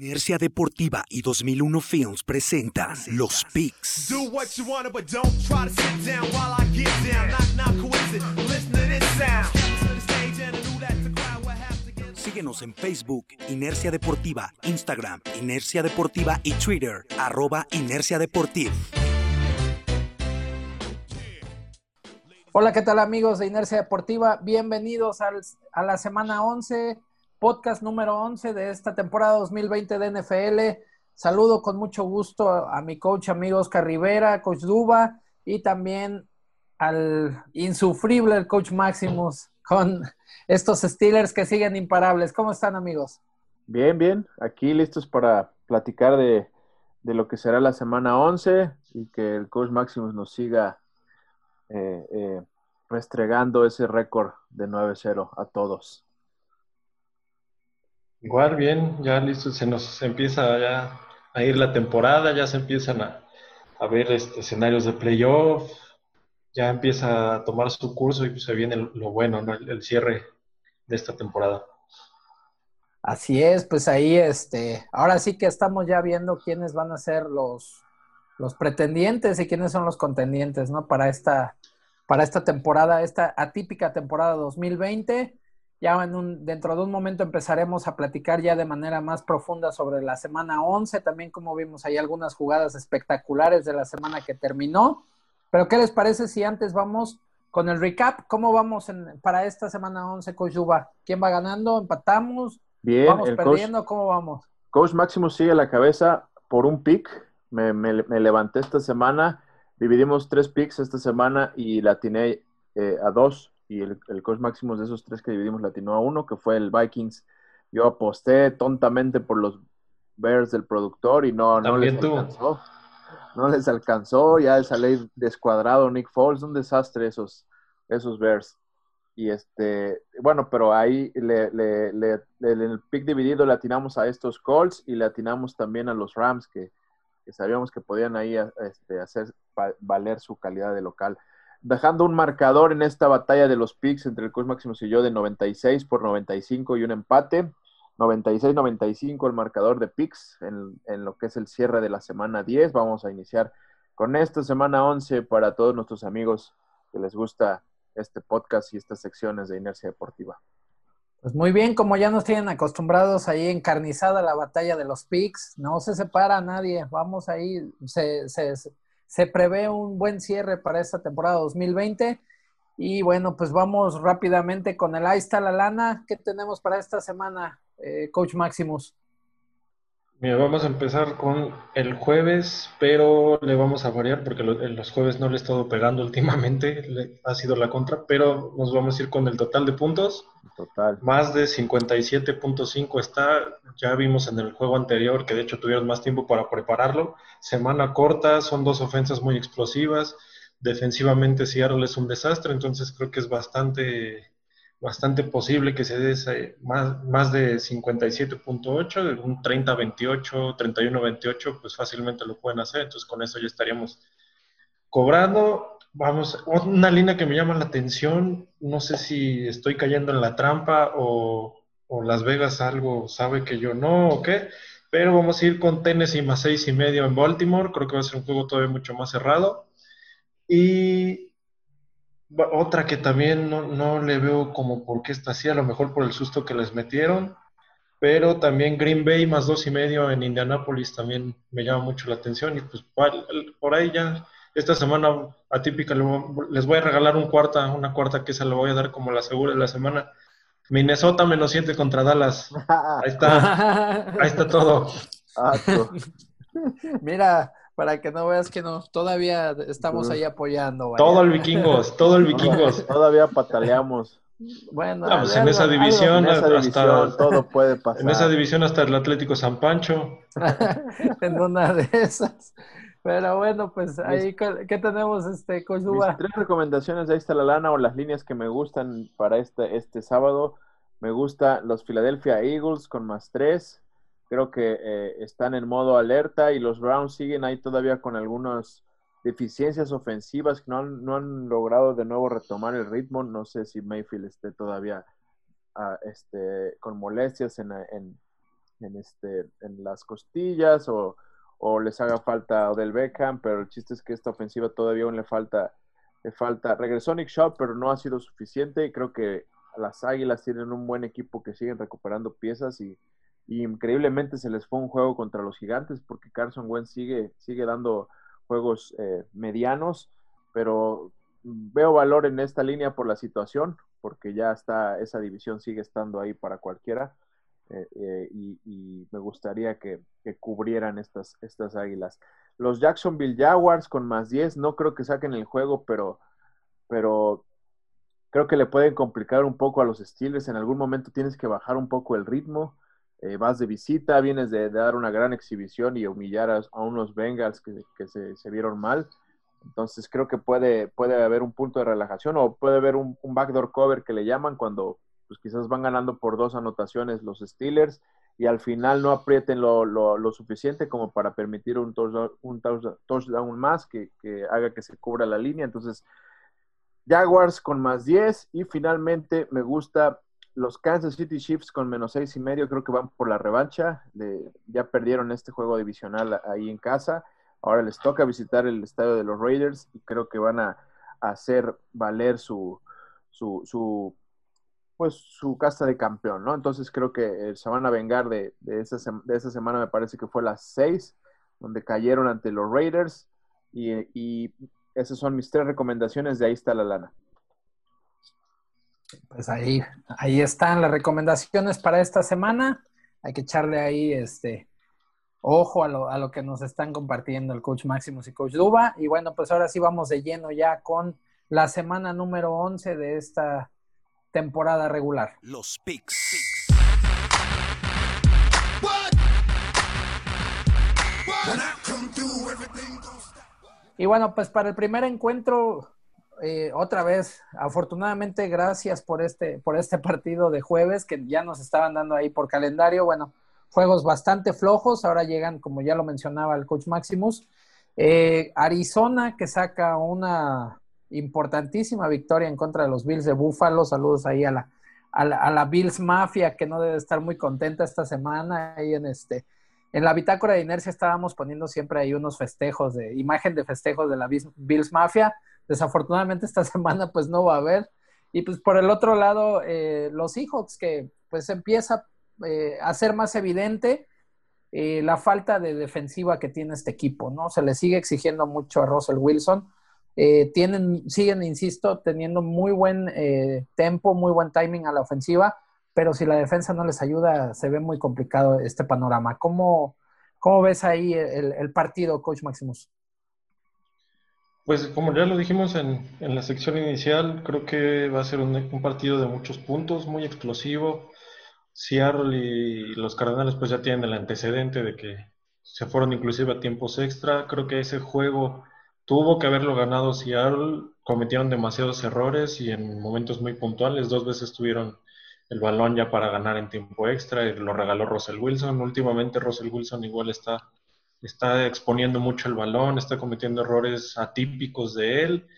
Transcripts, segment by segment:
Inercia Deportiva y 2001 Films presentan Los Picks. Síguenos en Facebook, Inercia Deportiva, Instagram, Inercia Deportiva y Twitter, arroba Inercia Deportiva. Hola, ¿qué tal amigos de Inercia Deportiva? Bienvenidos al- a la semana 11, podcast número 11 de esta temporada 2020 de NFL. Saludo con mucho gusto a, mi coach amigo Oscar Rivera, coach Duba, y también al insufrible coach Maximus con estos Steelers que siguen imparables. ¿Cómo están amigos? Bien, bien, aquí listos para platicar de, de lo que será la semana 11 y que el coach Maximus nos siga eh, eh, restregando ese récord de 9-0 a todos. Igual bien, ya listo, se nos empieza ya a ir la temporada, ya se empiezan a, a ver este, escenarios de playoff, ya empieza a tomar su curso y pues se viene lo bueno, ¿no? el, el cierre de esta temporada. Así es, pues ahí este, ahora sí que estamos ya viendo quiénes van a ser los, los pretendientes y quiénes son los contendientes, ¿no? Para esta, para esta temporada, esta atípica temporada 2020. Ya en un, dentro de un momento empezaremos a platicar ya de manera más profunda sobre la semana 11, también como vimos ahí algunas jugadas espectaculares de la semana que terminó. Pero ¿qué les parece si antes vamos con el recap? ¿Cómo vamos en, para esta semana 11, Coach Yuba? ¿Quién va ganando? ¿Empatamos? Bien, ¿Vamos el perdiendo? coach, ¿Cómo vamos? coach Maximus sigue a la cabeza por un pick. Me, me- me levanté esta semana, dividimos tres picks esta semana y la atiné eh, a dos. Y el, el coach Maximus de esos tres que dividimos la atinó a uno, que fue el Vikings. Yo aposté tontamente por los Bears del productor y no, no les tú. alcanzó. No les alcanzó, ya salí descuadrado Nick Foles, un desastre esos, esos Bears. Y este, bueno, pero ahí le, le- le- le- en el pick dividido le atinamos a estos Colts y le atinamos también a los Rams que, que sabíamos que podían ahí a- este, hacer va- valer su calidad de local. Dejando un marcador en esta batalla de los picks entre el Coach Maximus y yo de 96 por 95 y un empate. 96-95 el marcador de picks en, lo que es el cierre de la semana 10. Vamos a iniciar con esta semana 11 para todos nuestros amigos que les gusta este podcast y estas secciones de Inercia Deportiva. Pues muy bien, como ya nos tienen acostumbrados ahí encarnizada la batalla de los picks, no se separa nadie, vamos ahí, se prevé un buen cierre para esta temporada 2020 y bueno, pues vamos rápidamente con el ahí la lana, ¿qué tenemos para esta semana, eh, Coach Maximus? Mira, vamos a empezar con el jueves, pero le vamos a variar porque lo- en los jueves no le he estado pegando últimamente, le- ha sido la contra, pero nos vamos a ir con el total de puntos. Total. Más de 57.5 está, ya vimos en el juego anterior que de hecho tuvieron más tiempo para prepararlo. Semana corta, son dos ofensas muy explosivas. Defensivamente Seattle es un desastre, entonces creo que es bastante, bastante posible que se dé más, más de 57.8, un 30-28, 31-28, pues fácilmente lo pueden hacer, entonces con eso ya estaríamos cobrando. Vamos, una línea que me llama la atención, no sé si estoy cayendo en la trampa o, o Las Vegas algo sabe que yo no o qué, pero vamos a ir con Tennessee más seis y medio en Baltimore, creo que va a ser un juego todavía mucho más cerrado. Y otra que también no, no le veo como por qué está así, a lo mejor por el susto que les metieron, pero también Green Bay más dos y medio en Indianapolis también me llama mucho la atención y pues por ahí ya esta semana atípica les voy a regalar un cuarta, una cuarta que esa le voy a dar como la segura de la semana. Minnesota menos siete contra Dallas. Ahí está, ahí está todo. Mira, para que no veas que no, todavía estamos ahí apoyando. vaya. Todo el vikingos, todo el vikingos. Todavía pataleamos. Bueno, Ah, pues algo- en esa algo- división, En esa hasta- todo puede pasar. En esa división hasta el Atlético San Pancho. en una de esas. Pero bueno, pues ahí, ¿qué qué tenemos, este, Mis tres recomendaciones de ahí está la lana o las líneas que me gustan para este, este sábado. Me gusta los Philadelphia Eagles con más tres. Creo que eh, están en modo alerta y los Browns siguen ahí todavía con algunas deficiencias ofensivas que no han, no han logrado de nuevo retomar el ritmo. No sé si Mayfield esté todavía ah, este, con molestias en, en, en, este, en las costillas o, o les haga falta Odell Beckham, pero el chiste es que esta ofensiva todavía aún le falta, le falta. Regresó Nick Shaw, pero no ha sido suficiente creo que las Águilas tienen un buen equipo que siguen recuperando piezas y, increíblemente se les fue un juego contra los gigantes porque Carson Wentz sigue, sigue dando juegos eh, medianos, pero veo valor en esta línea por la situación, porque ya está, esa división sigue estando ahí para cualquiera. Eh, eh, y, me gustaría que, cubrieran estas, estas águilas. Los Jacksonville Jaguars con más 10, no creo que saquen el juego, pero, pero creo que le pueden complicar un poco a los Steelers. En algún momento tienes que bajar un poco el ritmo. Eh, vas de visita, vienes de, dar una gran exhibición y humillar a, unos Bengals que, se, vieron mal. Entonces creo que puede, puede haber un punto de relajación o puede haber un, un backdoor cover que le llaman cuando pues quizás van ganando por dos anotaciones los Steelers y al final no aprieten lo, lo, suficiente como para permitir un touchdown, un touchdown más que, que, haga que se cubra la línea. Entonces, Jaguars con más 10 y finalmente me gusta los Kansas City Chiefs con menos seis y medio. Creo que van por la revancha. ya perdieron este juego divisional ahí en casa. Ahora les toca visitar el estadio de los Raiders y creo que van a, hacer valer su, su, su pues su casta de campeón, ¿no? Entonces creo que eh, se van a vengar de, de, esa, de esa semana, me parece que fue las seis, donde cayeron ante los Raiders. Y, y, esas son mis tres recomendaciones, de ahí está la lana. Pues ahí, ahí están las recomendaciones para esta semana. Hay que echarle ahí este ojo a lo, a lo que nos están compartiendo el coach Maximus y coach Duba. Y bueno, pues ahora sí vamos de lleno ya con la semana número 11 de esta temporada regular. Los picks. Y bueno, pues para el primer encuentro, eh, otra vez, afortunadamente, gracias por este, por este partido de jueves que ya nos estaban dando ahí por calendario. Bueno, juegos bastante flojos, ahora llegan, como ya lo mencionaba el coach Maximus. Eh, Arizona que saca una importantísima victoria en contra de los Bills de Buffalo. Saludos ahí a la, a la, Bills Mafia, que no debe estar muy contenta esta semana. Ahí en este, en la bitácora de inercia estábamos poniendo siempre ahí unos festejos de, imagen de festejos de la Bills Mafia. Desafortunadamente esta semana pues no va a haber. Y pues por el otro lado, eh, los Seahawks que pues empieza eh, a ser más evidente eh, la falta de defensiva que tiene este equipo, ¿no? Se le sigue exigiendo mucho a Russell Wilson eh, tienen, siguen, insisto, teniendo muy buen tempo, muy buen timing a la ofensiva, pero si la defensa no les ayuda, se ve muy complicado este panorama. ¿Cómo, cómo ves ahí el, partido, Coach Maximus? Pues como ya lo dijimos en, la sección inicial, creo que va a ser un, partido de muchos puntos, muy explosivo. Seattle y los Cardenales pues ya tienen el antecedente de que se fueron inclusive a tiempos extra. Creo que ese juego Tuvo que haberlo ganado Seattle, cometieron demasiados errores y en momentos muy puntuales, dos veces tuvieron el balón ya para ganar en tiempo extra y lo regaló Russell Wilson. Últimamente Russell Wilson igual está, está exponiendo mucho el balón, está cometiendo errores atípicos de él,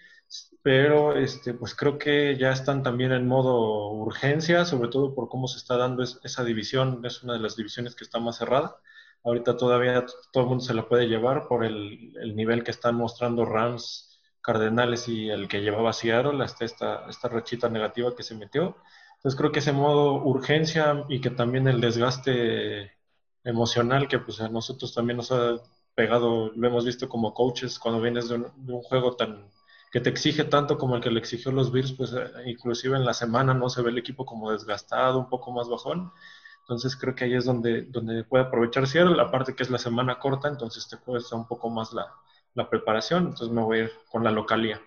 pero este, pues creo que ya están también en modo urgencia, sobre todo por cómo se está dando esa división, es una de las divisiones que está más cerrada. Ahorita todavía todo el mundo se lo puede llevar por el, nivel que están mostrando Rams, Cardenales y el que llevaba Seattle hasta esta, esta rachita negativa que se metió. Entonces creo que ese modo urgencia y que también el desgaste emocional que pues a nosotros también nos ha pegado, lo hemos visto como coaches cuando vienes de un, juego tan que te exige tanto como el que le exigió los Bills, pues eh, inclusive en la semana no se ve el equipo como desgastado, un poco más bajón. Entonces creo que ahí es donde, donde puede aprovechar Seattle, aparte que es la semana corta, entonces te cuesta un poco más la, preparación, entonces me voy a ir con la localía.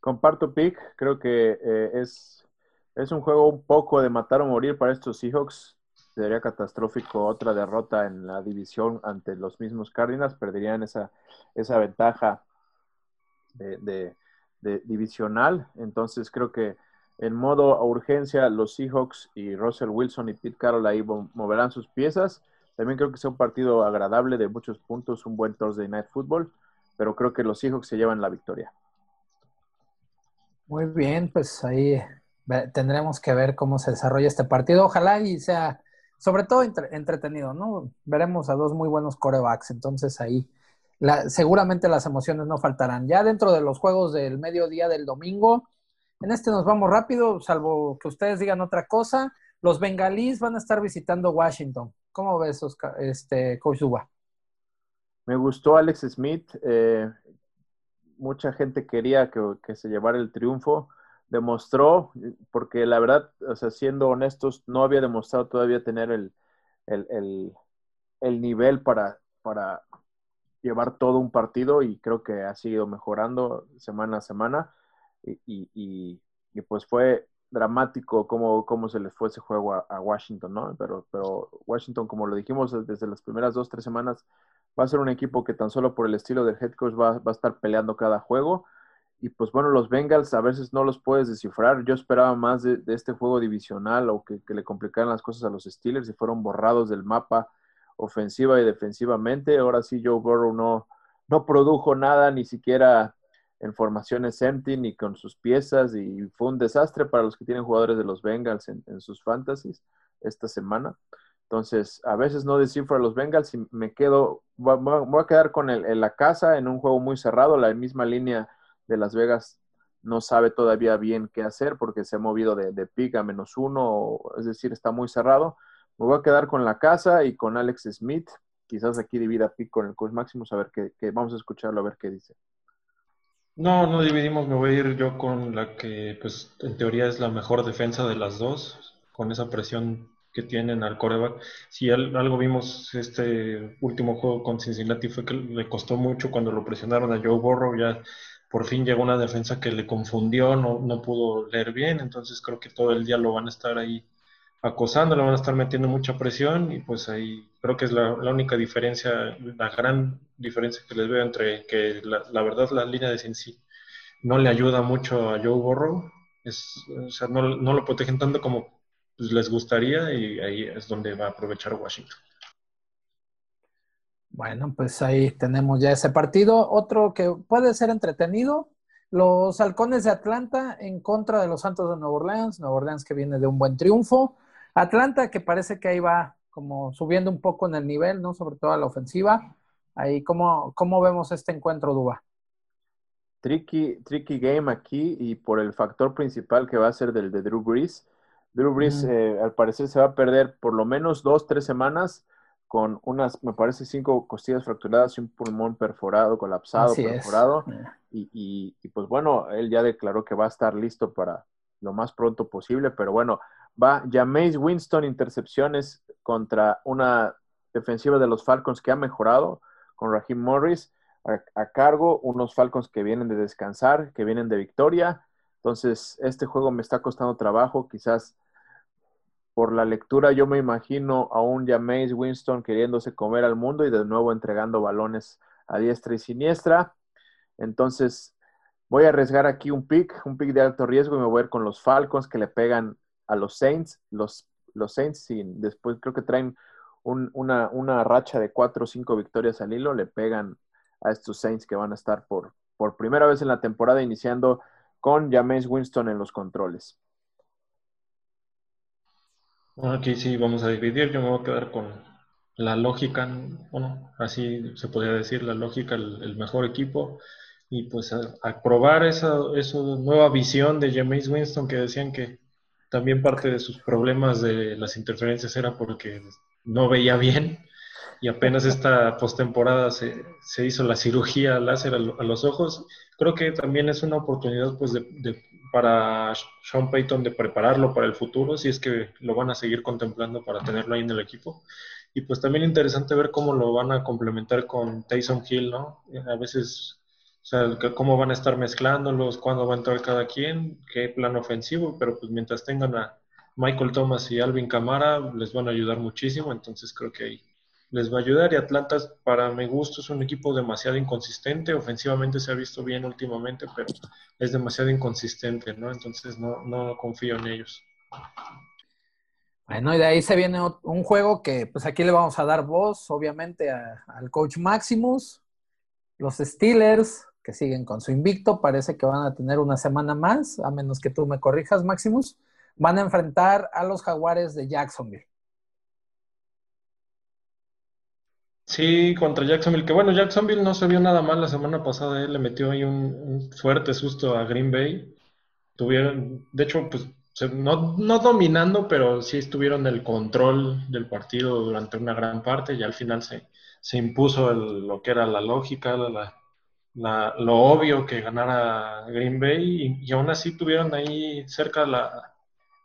Comparto pick, creo que eh, es, es un juego un poco de matar o morir para estos Seahawks. Sería catastrófico otra derrota en la división ante los mismos Cardinals, perderían esa, esa ventaja de divisional. Entonces creo que en modo urgencia, los Seahawks y Russell Wilson y Pete Carroll ahí moverán sus piezas. También creo que sea un partido agradable de muchos puntos, un buen Thursday Night Football, pero creo que los Seahawks se llevan la victoria. Muy bien, pues ahí tendremos que ver cómo se desarrolla este partido. Ojalá y sea, sobre todo entretenido, ¿no? Veremos a dos muy buenos corebacks, entonces ahí seguramente las emociones no faltarán. Ya dentro de los juegos del mediodía del domingo, en este nos vamos rápido, salvo que ustedes digan otra cosa. Los bengalíes van a estar visitando Washington. ¿Cómo ves, Oscar, este, Coach? Me gustó Alex Smith. Eh, mucha gente quería que, se llevara el triunfo. Demostró, porque la verdad, o sea, siendo honestos, no había demostrado todavía tener el, el, nivel para, para llevar todo un partido y creo que ha seguido mejorando semana a semana y, y, pues fue dramático cómo, cómo, se les fue ese juego a, Washington, ¿no? Pero, pero Washington, como lo dijimos desde las primeras dos, tres semanas, va a ser un equipo que tan solo por el estilo del head coach va, va a estar peleando cada juego. Y pues bueno, los Bengals a veces no los puedes descifrar. Yo esperaba más de, este juego divisional o que, le complicaran las cosas a los Steelers y fueron borrados del mapa ofensiva y defensivamente. Ahora sí, Joe Burrow no, no produjo nada, ni siquiera en formaciones empty, ni con sus piezas, y fue un desastre para los que tienen jugadores de los Bengals en, sus fantasies esta semana. Entonces, a veces no descifro a los Bengals y me quedo, voy a quedar con el, en la casa en un juego muy cerrado. La misma línea de Las Vegas no sabe todavía bien qué hacer porque se ha movido de, de pick a menos uno, es decir, está muy cerrado. Me voy a quedar con la casa y con Alex Smith. Quizás aquí divida pick con el coach Máximo, a ver qué, vamos a escucharlo, a ver qué dice. No, no dividimos, me voy a ir yo con la que, pues, en teoría es la mejor defensa de las dos, con esa presión que tienen al coreback. Si algo vimos este último juego con Cincinnati fue que le costó mucho cuando lo presionaron a Joe Burrow, ya por fin llegó una defensa que le confundió, no, no pudo leer bien, entonces creo que todo el día lo van a estar ahí acosando, le van a estar metiendo mucha presión y pues ahí creo que es la, única diferencia, la gran diferencia que les veo entre que la, verdad la línea de Cincy no le ayuda mucho a Joe Burrow, es, o sea, no, lo protegen tanto como pues, les gustaría y ahí es donde va a aprovechar Washington. Bueno, pues ahí tenemos ya ese partido. Otro que puede ser entretenido, los halcones de Atlanta en contra de los Santos de Nueva Orleans. Nueva Orleans que viene de un buen triunfo. Atlanta, que parece que ahí va como subiendo un poco en el nivel, ¿no? Sobre todo a la ofensiva. Ahí, ¿cómo, cómo vemos este encuentro, Duba? Tricky, tricky game aquí y por el factor principal que va a ser del de Drew Brees. Drew Brees, eh, al parecer, se va a perder por lo menos dos, tres semanas con unas, me parece, cinco costillas fracturadas y un pulmón perforado, colapsado, perforado. Y, y, pues bueno, él ya declaró que va a estar listo para lo más pronto posible, pero bueno, va Jameis Winston intercepciones contra una defensiva de los Falcons que ha mejorado con Raheem Morris a, cargo, unos Falcons que vienen de descansar, que vienen de victoria. Entonces, este juego me está costando trabajo, quizás por la lectura yo me imagino a un Jameis Winston queriéndose comer al mundo y de nuevo entregando balones a diestra y siniestra. Entonces, voy a arriesgar aquí un pick, un pick de alto riesgo y me voy a ir con los Falcons que le pegan a los Saints. Los, Saints, sí, después creo que traen una, una, racha de cuatro o cinco victorias al hilo, le pegan a estos Saints que van a estar por, por primera vez en la temporada iniciando con James Winston en los controles. Aquí sí vamos a dividir, yo me voy a quedar con la lógica, bueno, así se podría decir, la lógica, el, mejor equipo, y pues a, probar esa, esa, nueva visión de James Winston que decían que también parte de sus problemas de las interferencias era porque no veía bien. Y apenas esta postemporada se, se hizo la cirugía láser a, los ojos. Creo que también es una oportunidad pues de, para Sean Payton de prepararlo para el futuro, si es que lo van a seguir contemplando para tenerlo ahí en el equipo. Y pues también interesante ver cómo lo van a complementar con Tyson Hill, ¿no? A veces o sea, cómo van a estar mezclándolos, cuándo va a entrar cada quien, qué plan ofensivo, pero pues mientras tengan a Michael Thomas y Alvin Camara, les van a ayudar muchísimo, entonces creo que ahí les va a ayudar. Y Atlanta, para mi gusto, es un equipo demasiado inconsistente, ofensivamente se ha visto bien últimamente, pero es demasiado inconsistente, ¿no? Entonces no, no confío en ellos. Bueno, y de ahí se viene un juego que pues aquí le vamos a dar voz, obviamente, al coach Maximus, los Steelers que siguen con su invicto, parece que van a tener una semana más, a menos que tú me corrijas, Maximus, van a enfrentar a los Jaguares de Jacksonville. Sí, contra Jacksonville, que bueno, Jacksonville no se vio nada mal la semana pasada, él le metió ahí un, fuerte susto a Green Bay. Tuvieron, de hecho, pues no, no dominando, pero sí estuvieron el control del partido durante una gran parte y al final se, se impuso lo que era la lógica, la, lo obvio que ganara Green Bay y, aún así tuvieron ahí cerca la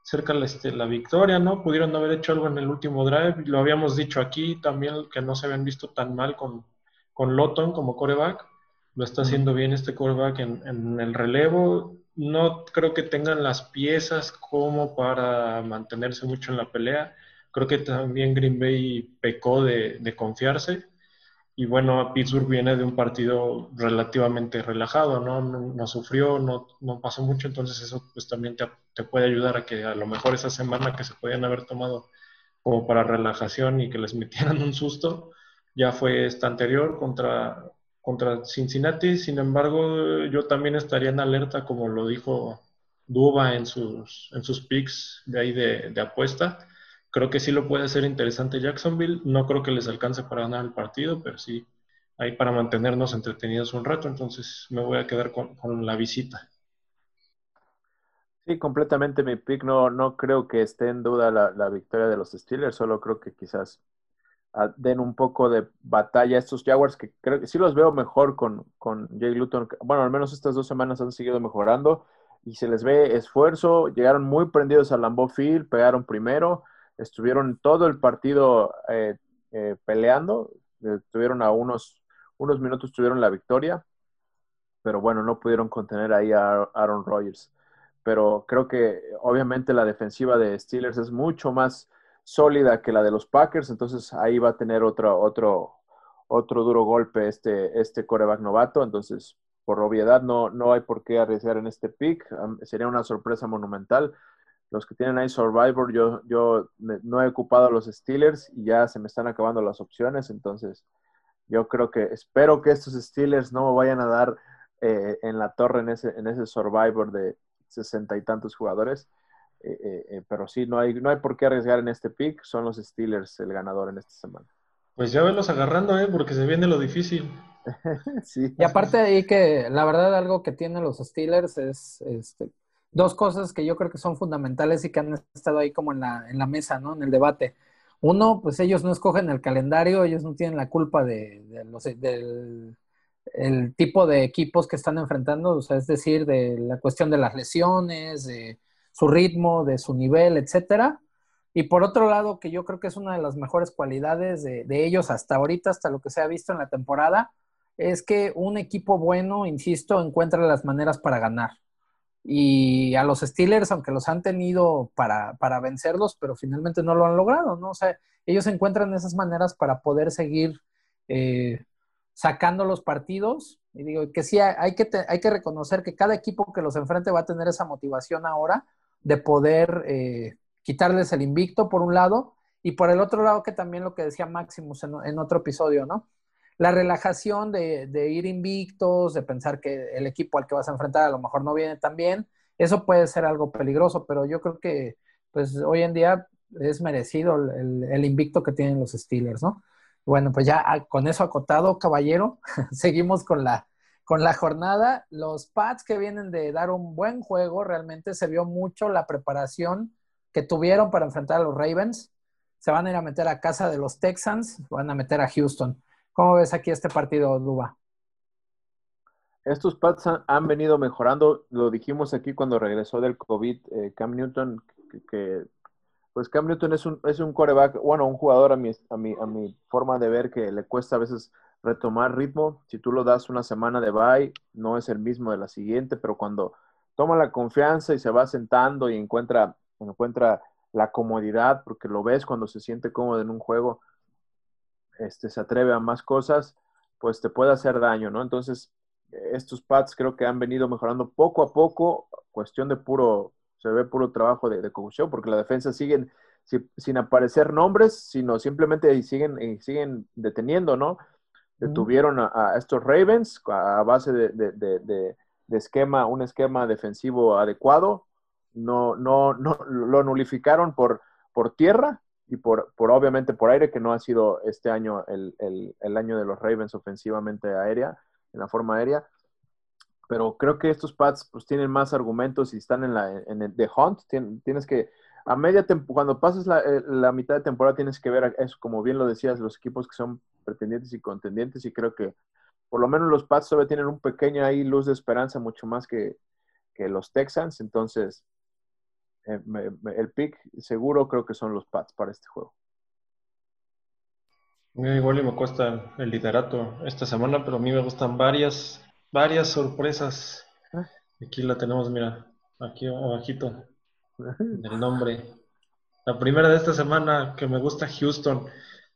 cerca la, este, la victoria, ¿no? Pudieron haber hecho algo en el último drive, lo habíamos dicho aquí también que no se habían visto tan mal con, con Lotton como coreback, lo está haciendo bien este coreback en, en el relevo, no creo que tengan las piezas como para mantenerse mucho en la pelea. Creo que también Green Bay pecó de, de confiarse. Y bueno, Pittsburgh viene de un partido relativamente relajado, ¿no? No, sufrió, no, no, pasó mucho, entonces eso pues también te, te, puede ayudar a que a lo mejor esa semana que se podían haber tomado como para relajación y que les metieran un susto, ya fue esta anterior contra, contra Cincinnati. Sin embargo, yo también estaría en alerta, como lo dijo Duba en sus, en sus picks de ahí de apuesta. Creo que sí lo puede hacer interesante Jacksonville. No creo que les alcance para ganar el partido, pero sí ahí para mantenernos entretenidos un rato. Entonces me voy a quedar con, con la visita. Sí, completamente mi pick. No, no creo que esté en duda la, la victoria de los Steelers. Solo creo que quizás den un poco de batalla a estos Jaguars, que creo que sí los veo mejor con, con Jay Luton. Bueno, al menos estas dos semanas han seguido mejorando y se les ve esfuerzo. Llegaron muy prendidos al Lambeau Field, pegaron primero, estuvieron todo el partido eh, eh, peleando, estuvieron a unos, unos minutos, tuvieron la victoria, pero bueno, no pudieron contener ahí a Aaron Rodgers. Pero creo que obviamente la defensiva de Steelers es mucho más sólida que la de los Packers, entonces ahí va a tener otro, otro, otro duro golpe este, este coreback novato, entonces por obviedad no, no hay por qué arriesgar en este pick, sería una sorpresa monumental. Los que tienen ahí Survivor, yo, yo no he ocupado a los Steelers y ya se me están acabando las opciones, entonces yo creo que espero que estos Steelers no vayan a dar eh, en la torre en ese, en ese Survivor de sesenta y tantos jugadores. Eh, eh, eh, pero sí, no hay, no hay por qué arriesgar en este pick. Son los Steelers el ganador en esta semana. Pues ya venlos agarrando, ¿eh? Porque se viene lo difícil. sí. Y aparte de ahí que la verdad algo que tienen los Steelers es este, dos cosas que yo creo que son fundamentales y que han estado ahí como en la, en la mesa, ¿no? En el debate. Uno, pues ellos no escogen el calendario, ellos no tienen la culpa de, los, del el tipo de equipos que están enfrentando, o sea, es decir, de la cuestión de las lesiones, de su ritmo, de su nivel, etcétera. Y por otro lado, que yo creo que es una de las mejores cualidades de, ellos hasta ahorita, hasta lo que se ha visto en la temporada, es que un equipo bueno, insisto, encuentra las maneras para ganar. Y a los Steelers, aunque los han tenido para, para vencerlos, pero finalmente no lo han logrado, ¿no? O sea, ellos encuentran esas maneras para poder seguir eh, sacando los partidos. Y digo que sí, hay que, hay que reconocer que cada equipo que los enfrente va a tener esa motivación ahora de poder eh, quitarles el invicto, por un lado, y por el otro lado, que también lo que decía Maximus en, otro episodio, ¿no? La relajación de, ir invictos, de pensar que el equipo al que vas a enfrentar a lo mejor no viene tan bien, eso puede ser algo peligroso, pero yo creo que pues hoy en día es merecido el, el invicto que tienen los Steelers, ¿no? Bueno, pues ya con eso acotado, caballero, seguimos con la, con la jornada, los Pats que vienen de dar un buen juego, realmente se vio mucho la preparación que tuvieron para enfrentar a los Ravens. Se van a ir a meter a casa de los Texans, van a meter a Houston. ¿Cómo ves aquí este partido, Duba? Estos Pats han, venido mejorando, lo dijimos aquí cuando regresó del COVID eh, Cam Newton, que, pues Cam Newton es un, es un coreback, bueno, un jugador a mi, a, mi, a mi forma de ver que le cuesta a veces retomar ritmo. Si tú lo das una semana de bye, no es el mismo de la siguiente, pero cuando toma la confianza y se va sentando y encuentra, encuentra la comodidad, porque lo ves cuando se siente cómodo en un juego, este, se atreve a más cosas, pues te puede hacer daño, ¿no? Entonces, estos pads creo que han venido mejorando poco a poco, cuestión de puro, se ve puro trabajo de, de porque la defensa siguen sin aparecer nombres, sino simplemente siguen, siguen deteniendo, ¿no? detuvieron a, estos Ravens a base de, esquema, un esquema defensivo adecuado. No, no, no lo nulificaron por, por tierra y por, por obviamente por aire, que no ha sido este año el, el, el, año de los Ravens ofensivamente aérea, en la forma aérea. Pero creo que estos Pats pues tienen más argumentos y están en la en el de Hunt. Tienes que, a media cuando pases la, eh, la, mitad de temporada tienes que ver eso, como bien lo decías, los equipos que son pretendientes y contendientes y creo que por lo menos los Pats todavía tienen un pequeño ahí luz de esperanza, mucho más que, que los Texans. Entonces, eh, el pick seguro creo que son los Pats para este juego. Igual y me cuesta el liderato esta semana, pero a mí me gustan varias, varias sorpresas. Ah. Aquí la tenemos, mira, aquí abajito, el nombre. La primera de esta semana que me gusta Houston.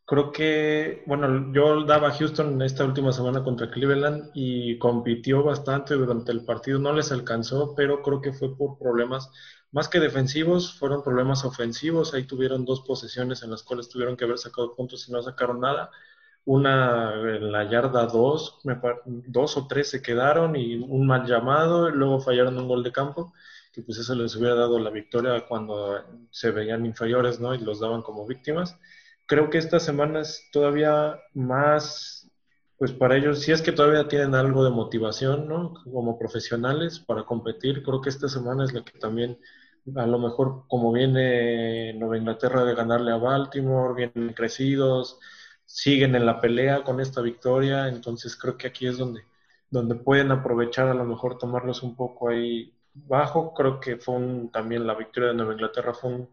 Creo que, bueno, yo daba a Houston esta última semana contra Cleveland y compitió bastante durante el partido. No les alcanzó, pero creo que fue por problemas más que defensivos, fueron problemas ofensivos. Ahí tuvieron dos posesiones en las cuales tuvieron que haber sacado puntos y no sacaron nada. Una en la yarda dos, dos o tres se quedaron y un mal llamado, luego fallaron un gol de campo, que pues eso les hubiera dado la victoria cuando se veían inferiores, ¿no? Y los daban como víctimas creo que esta semana es todavía más, pues para ellos, si es que todavía tienen algo de motivación, ¿no? Como profesionales para competir, creo que esta semana es la que también, a lo mejor como viene Nueva Inglaterra de ganarle a Baltimore, vienen crecidos, siguen en la pelea con esta victoria, entonces creo que aquí es donde, donde pueden aprovechar a lo mejor tomarlos un poco ahí bajo. Creo que fue también la victoria de Nueva Inglaterra fue un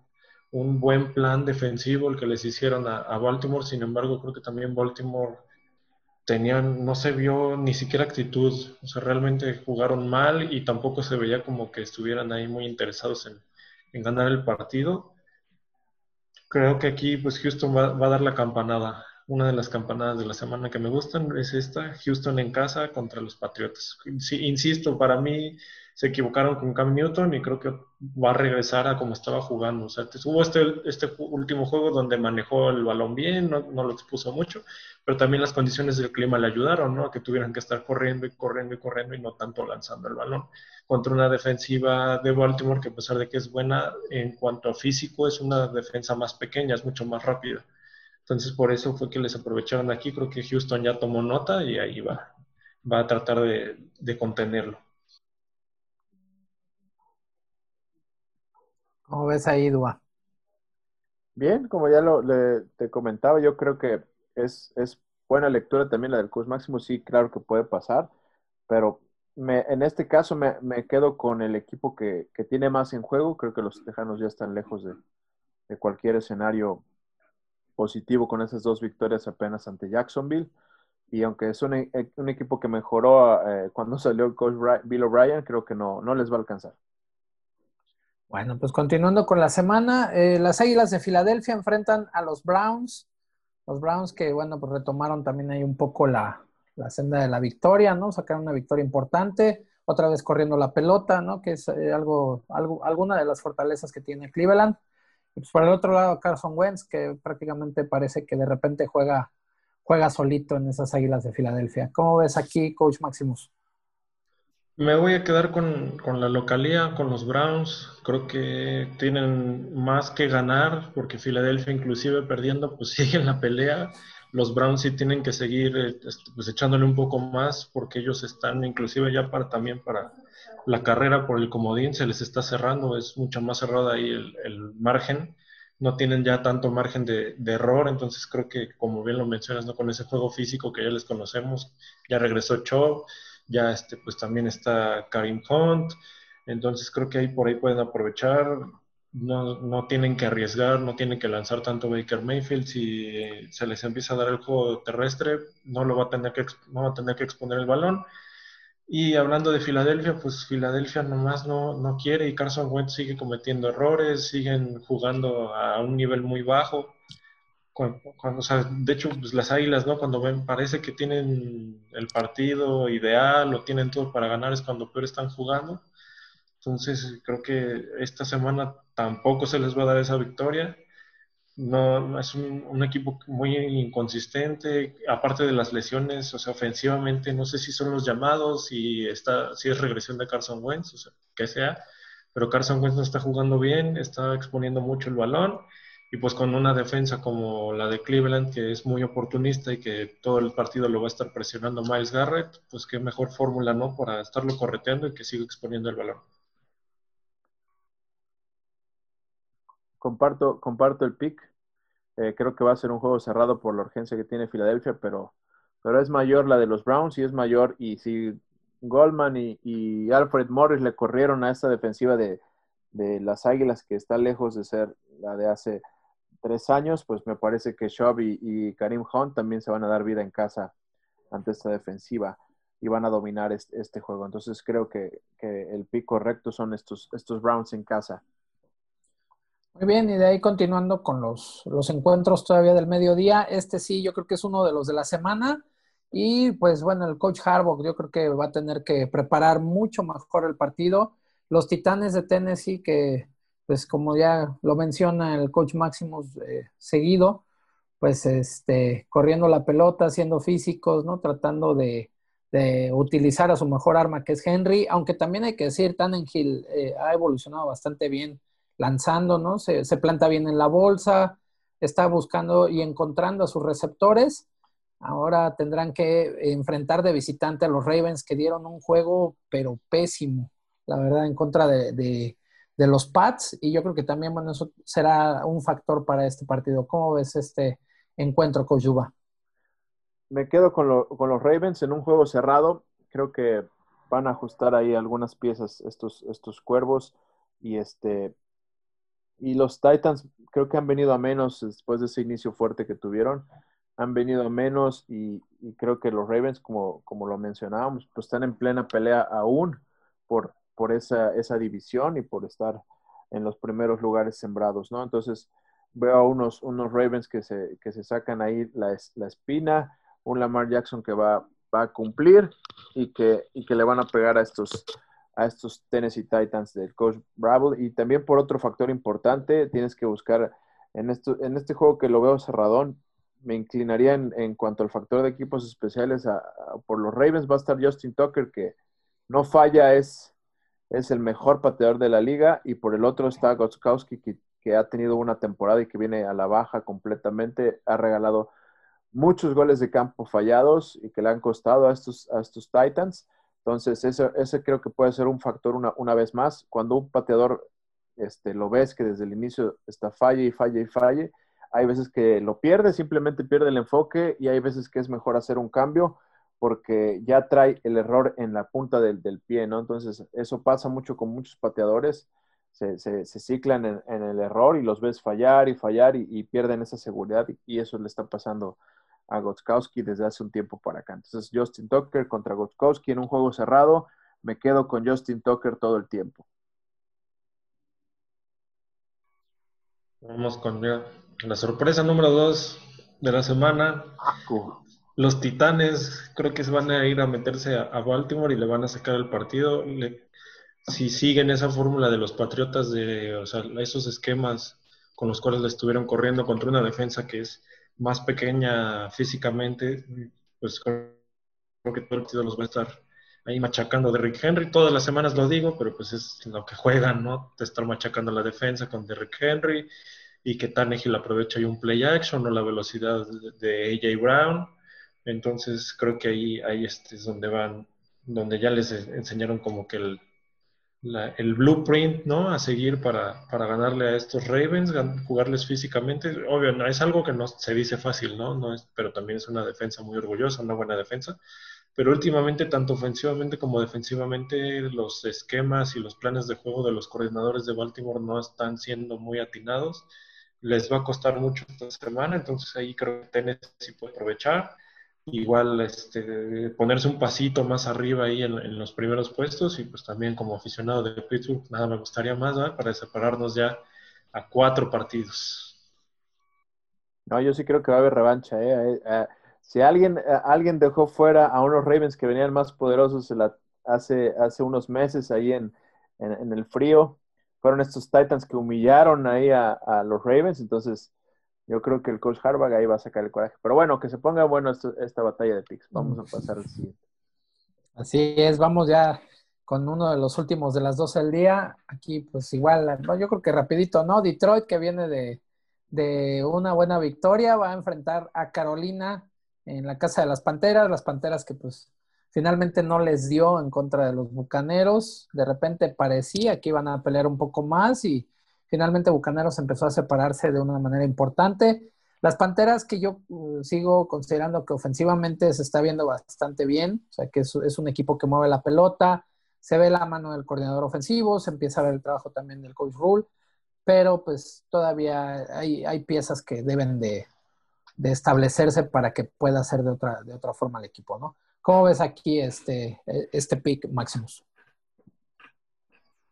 un buen plan defensivo el que les hicieron a, Baltimore, sin embargo creo que también Baltimore tenían, no se vio ni siquiera actitud, o sea, realmente jugaron mal y tampoco se veía como que estuvieran ahí muy interesados en, ganar el partido. Creo que aquí pues Houston va, a dar la campanada. Una de las campanadas de la semana que me gustan es esta, Houston en casa contra los Patriotas. Insisto, para mí se equivocaron con Cam Newton y creo que va a regresar a como estaba jugando. O sea, hubo este, este último juego donde manejó el balón bien, no, lo expuso mucho, pero también las condiciones del clima le ayudaron, ¿no? Que tuvieran que estar corriendo y corriendo y corriendo y no tanto lanzando el balón. Contra una defensiva de Baltimore que a pesar de que es buena en cuanto a físico, es una defensa más pequeña, es mucho más rápida. Entonces, por eso fue que les aprovecharon aquí. Creo que Houston ya tomó nota y ahí va, va a tratar de, de contenerlo. ¿Cómo ves ahí, Dua? Bien, como ya lo, te comentaba, yo creo que es, es buena lectura también la del Cus Máximo. Sí, claro que puede pasar, pero me, en este caso me, quedo con el equipo que, tiene más en juego. Creo que los Tejanos ya están lejos de, cualquier escenario positivo con esas dos victorias apenas ante Jacksonville. Y aunque es un, un equipo que mejoró eh, cuando salió el coach Bill O'Brien, creo que no les va a alcanzar. Bueno, pues continuando con la semana, eh, las Águilas de Filadelfia enfrentan a los Browns. Los Browns que, bueno, pues retomaron también ahí un poco la, senda de la victoria, ¿no? Sacaron una victoria importante, otra vez corriendo la pelota, ¿no? Que es eh, algo, algo, alguna de las fortalezas que tiene Cleveland. Y pues por el otro lado, Carson Wentz, que prácticamente parece que de repente juega, juega solito en esas Águilas de Filadelfia. ¿Cómo ves aquí, Coach Maximus? Me voy a quedar con, la localía, con los Browns. Creo que tienen más que ganar porque Filadelfia inclusive perdiendo pues sigue en la pelea. Los Browns sí tienen que seguir eh, pues, echándole un poco más porque ellos están inclusive ya para también para la carrera por el comodín se les está cerrando, es mucho más cerrado ahí el, margen. No tienen ya tanto margen de, de, error, entonces creo que como bien lo mencionas, ¿no? con ese juego físico que ya les conocemos, ya regresó Cho ya este, pues también está Karim Hunt, entonces creo que ahí por ahí pueden aprovechar, no, no, tienen que arriesgar, no tienen que lanzar tanto Baker Mayfield, si se les empieza a dar el juego terrestre, no, lo va a tener que, no va a tener que exponer el balón. Y hablando de Filadelfia, pues Filadelfia nomás no, no quiere y Carson Wentz sigue cometiendo errores, siguen jugando a un nivel muy bajo cuando, de hecho, pues, las águilas, ¿no? Cuando ven, parece que tienen el partido ideal o tienen todo para ganar, es cuando peor están jugando. Entonces, creo que esta semana tampoco se les va a dar esa victoria. No, es un, equipo muy inconsistente, aparte de las lesiones, o sea, ofensivamente, no sé si son los llamados, si, está, si es regresión de Carson Wentz, o sea, que sea, pero Carson Wentz no está jugando bien, está exponiendo mucho el balón y pues con una defensa como la de Cleveland, que es muy oportunista y que todo el partido lo va a estar presionando Miles Garrett, pues qué mejor fórmula, ¿no? Para estarlo correteando y que siga exponiendo el balón. Comparto, comparto el pick. Eh, creo que va a ser un juego cerrado por la urgencia que tiene Filadelfia, pero, pero es mayor la de los Browns y es mayor. Y si Goldman y, Alfred Morris le corrieron a esta defensiva de, de las Águilas, que está lejos de ser la de hace tres años, pues me parece que Shaw y, Karim Hunt también se van a dar vida en casa ante esta defensiva y van a dominar este, juego. Entonces creo que, el pick correcto son estos, estos Browns en casa. Muy bien, y de ahí continuando con los, los encuentros todavía del mediodía, este sí, yo creo que es uno de los de la semana. Y pues bueno, el coach Harbaugh yo creo que va a tener que preparar mucho mejor el partido. Los Titanes de Tennessee que pues como ya lo menciona el coach Máximo eh, seguido, pues este, corriendo la pelota, siendo físicos, ¿no? Tratando de, utilizar a su mejor arma, que es Henry, aunque también hay que decir, Tannenhill eh, ha evolucionado bastante bien lanzando, ¿no? Se, planta bien en la bolsa, está buscando y encontrando a sus receptores. Ahora tendrán que enfrentar de visitante a los Ravens que dieron un juego, pero pésimo, la verdad, en contra de los Pats y yo creo que también, bueno, eso será un factor para este partido. ¿Cómo ves este encuentro con Yuba? Me quedo con, los Ravens en un juego cerrado. Creo que van a ajustar ahí algunas piezas estos, estos cuervos y este y los Titans creo que han venido a menos después de ese inicio fuerte que tuvieron han venido a menos y, y creo que los Ravens como, como lo mencionábamos pues están en plena pelea aún por, por esa, esa división y por estar en los primeros lugares sembrados, ¿no? Entonces veo a unos, unos Ravens que se, que se sacan ahí la, la espina, un Lamar Jackson que va, va a cumplir y que, y que le van a pegar a estos, a estos Tennessee Titans del coach Bravo. Y también por otro factor importante, tienes que buscar en, esto, en este juego que lo veo cerradón, me inclinaría en, en cuanto al factor de equipos especiales por los Ravens. Va a estar Justin Tucker, que no falla, es, es el mejor pateador de la liga y por el otro está Gotskowski que, que, ha tenido una temporada y que viene a la baja completamente, ha regalado muchos goles de campo fallados y que le han costado a estos, a estos Titans. Entonces, ese, ese creo que puede ser un factor una, una vez más. Cuando un pateador este, lo ves que desde el inicio está falle y falle y falle, hay veces que lo pierde, simplemente pierde el enfoque y hay veces que es mejor hacer un cambio porque ya trae el error en la punta del, pie, ¿no? Entonces, eso pasa mucho con muchos pateadores, se, se, ciclan en, el error y los ves fallar y fallar y, pierden esa seguridad y, eso le está pasando a Gotskowski desde hace un tiempo para acá. Entonces, Justin Tucker contra Gotskowski en un juego cerrado, me quedo con Justin Tucker todo el tiempo. Vamos con la sorpresa número dos de la semana. Los Titanes creo que se van a ir a meterse a, Baltimore y le van a sacar el partido. si siguen esa fórmula de los Patriotas, de o sea, esos esquemas con los cuales le estuvieron corriendo contra una defensa que es más pequeña físicamente, pues creo que todo el partido los va a estar ahí machacando Derrick Henry. Todas las semanas lo digo, pero pues es lo que juegan, ¿no? Te están machacando la defensa con Derrick Henry y que Tannehill aprovecha ahí un play action o la velocidad de AJ Brown entonces creo que ahí, ahí este es donde van, donde ya les enseñaron como que el, el blueprint, ¿no? A seguir para, para, ganarle a estos Ravens, jugarles físicamente. Obvio, no, es algo que no se dice fácil, ¿no? no es, pero también es una defensa muy orgullosa, una buena defensa. Pero últimamente, tanto ofensivamente como defensivamente, los esquemas y los planes de juego de los coordinadores de Baltimore no están siendo muy atinados. Les va a costar mucho esta semana, entonces ahí creo que Tennessee puede aprovechar igual este, ponerse un pasito más arriba ahí en, los primeros puestos y pues también como aficionado de Pittsburgh nada me gustaría más para separarnos ya a cuatro partidos. No, yo sí creo que va a haber revancha. ¿eh? eh, eh si alguien, eh, alguien dejó fuera a unos Ravens que venían más poderosos hace, hace unos meses ahí en, en, el frío, fueron estos Titans que humillaron ahí a, a los Ravens, entonces yo creo que el coach Harbaugh ahí va a sacar el coraje. Pero bueno, que se ponga bueno esta batalla de picks. Vamos a pasar al siguiente. Así es, vamos ya con uno de los últimos de las 12 del día. Aquí, pues igual, yo creo que rapidito, ¿no? Detroit que viene de, de una buena victoria. Va a enfrentar a Carolina en la Casa de las Panteras. Las Panteras que pues finalmente no les dio en contra de los Bucaneros. De repente parecía que iban a pelear un poco más y finalmente Bucaneros empezó a separarse de una manera importante. Las Panteras que yo uh, sigo considerando que ofensivamente se está viendo bastante bien, o sea que es, un equipo que mueve la pelota, se ve la mano del coordinador ofensivo, se empieza a ver el trabajo también del coach Rule, pero pues todavía hay, hay piezas que deben de, de, establecerse para que pueda ser de otra, de otra forma el equipo, ¿no? ¿Cómo ves aquí este, este pick Maximus?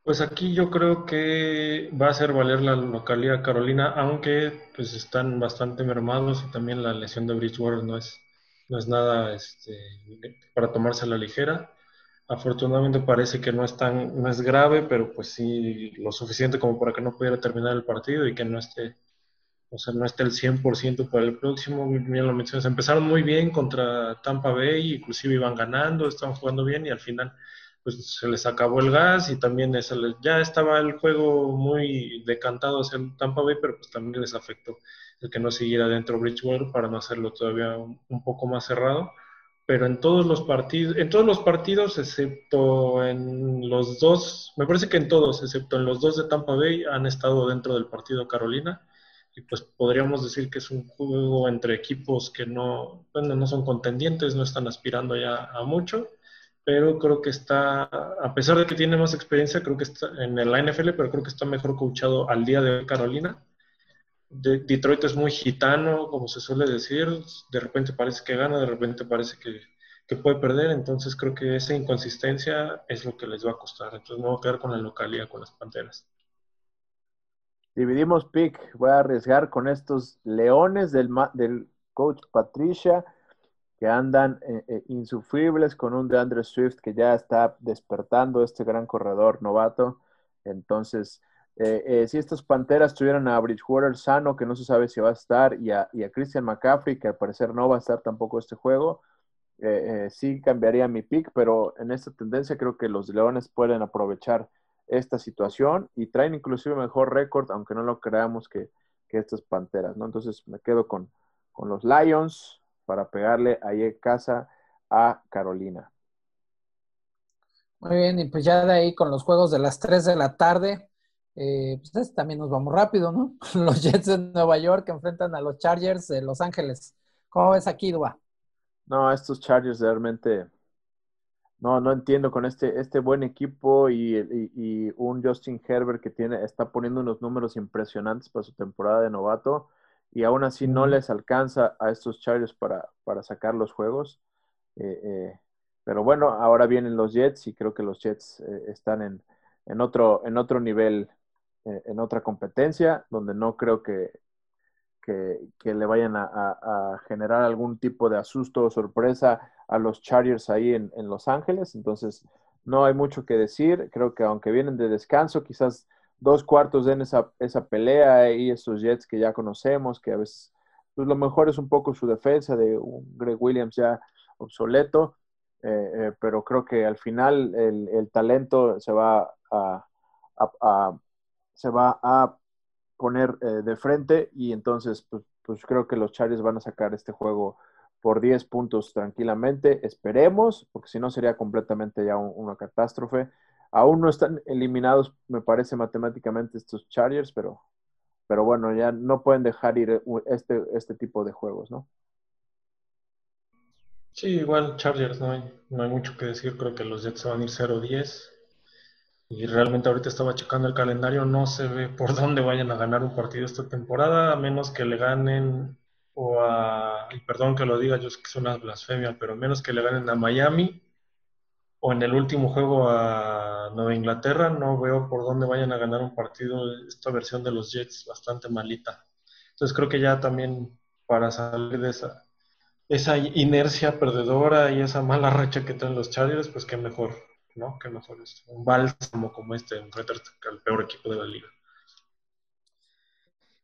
Pues aquí yo creo que va a hacer valer la localidad Carolina, aunque pues están bastante mermados y también la lesión de Bridgewater no es, no es nada este, para tomarse la ligera. Afortunadamente parece que no es tan, no es grave, pero pues sí lo suficiente como para que no pudiera terminar el partido y que no esté, o sea, no esté el 100% para el próximo. Bien lo mencionas, empezaron muy bien contra Tampa Bay, inclusive iban ganando, estaban jugando bien y al final pues se les acabó el gas y también ya estaba el juego muy decantado hacia Tampa Bay, pero pues también les afectó el que no siguiera dentro Bridgewater para no hacerlo todavía un, poco más cerrado. Pero en todos los partidos, en todos los partidos, excepto en los dos, me parece que en todos, excepto en los dos de Tampa Bay, han estado dentro del partido Carolina. Y pues podríamos decir que es un juego entre equipos que no, bueno, no son contendientes, no están aspirando ya a mucho pero creo que está, a pesar de que tiene más experiencia, creo que está en la NFL, pero creo que está mejor coachado al día de Carolina. De, Detroit es muy gitano, como se suele decir, de repente parece que gana, de repente parece que, que, puede perder, entonces creo que esa inconsistencia es lo que les va a costar. Entonces me voy a quedar con la localidad, con las Panteras. Dividimos pick, voy a arriesgar con estos leones del, del coach Patricia que andan eh, eh, insufribles con un DeAndre Swift que ya está despertando este gran corredor novato. Entonces, eh, si estas Panteras tuvieran a Bridgewater sano, que no se sabe si va a estar, y a, Christian McCaffrey, que al parecer no va a estar tampoco este juego, sí cambiaría mi pick, pero en esta tendencia creo que los Leones pueden aprovechar esta situación y traen inclusive mejor récord, aunque no lo creamos que, estas Panteras, ¿no? Entonces me quedo con, con los Lions, para pegarle ahí en casa a Carolina. Muy bien, y pues ya de ahí con los juegos de las 3 de la tarde, eh, pues también nos vamos rápido, ¿no? Los Jets de Nueva York enfrentan a los Chargers de Los Ángeles. ¿Cómo ves aquí, Dua? No, estos Chargers realmente, no, no entiendo con este, este buen equipo y, y, un Justin Herbert que tiene, está poniendo unos números impresionantes para su temporada de novato y aún así no les alcanza a estos Chargers para, para sacar los juegos. Eh, eh, pero bueno, ahora vienen los Jets y creo que los Jets eh, están en, en, otro, en otro nivel, en otra competencia, donde no creo que, que, le vayan a, generar algún tipo de asusto o sorpresa a los Chargers ahí en, en Los Ángeles. Entonces, no hay mucho que decir. Creo que aunque vienen de descanso, quizás dos cuartos en esa, esa pelea y esos Jets que ya conocemos, que a veces, pues lo mejor es un poco su defensa de un Greg Williams ya obsoleto, eh, eh, pero creo que al final el, talento se va a, se va a poner eh, de frente y entonces pues, pues, creo que los Chargers van a sacar este juego por 10 puntos tranquilamente, esperemos, porque si no sería completamente ya una catástrofe. Aún no están eliminados, me parece, matemáticamente estos Chargers, pero, pero bueno, ya no pueden dejar ir este, este tipo de juegos, ¿no? Sí, igual Chargers no hay, no hay mucho que decir, creo que los Jets van a ir 0-10 y realmente ahorita estaba checando el calendario, no se ve por dónde vayan a ganar un partido esta temporada, a menos que le ganen o a, y perdón que lo diga, yo sé que es una blasfemia, pero menos que le ganen a Miami o en el último juego a Nueva Inglaterra, no veo por dónde vayan a ganar un partido esta versión de los Jets bastante malita. Entonces creo que ya también para salir de esa, esa inercia perdedora y esa mala racha que traen los Chargers, pues qué mejor, ¿no? Qué mejor es un bálsamo como este, enfrentarte al peor equipo de la liga.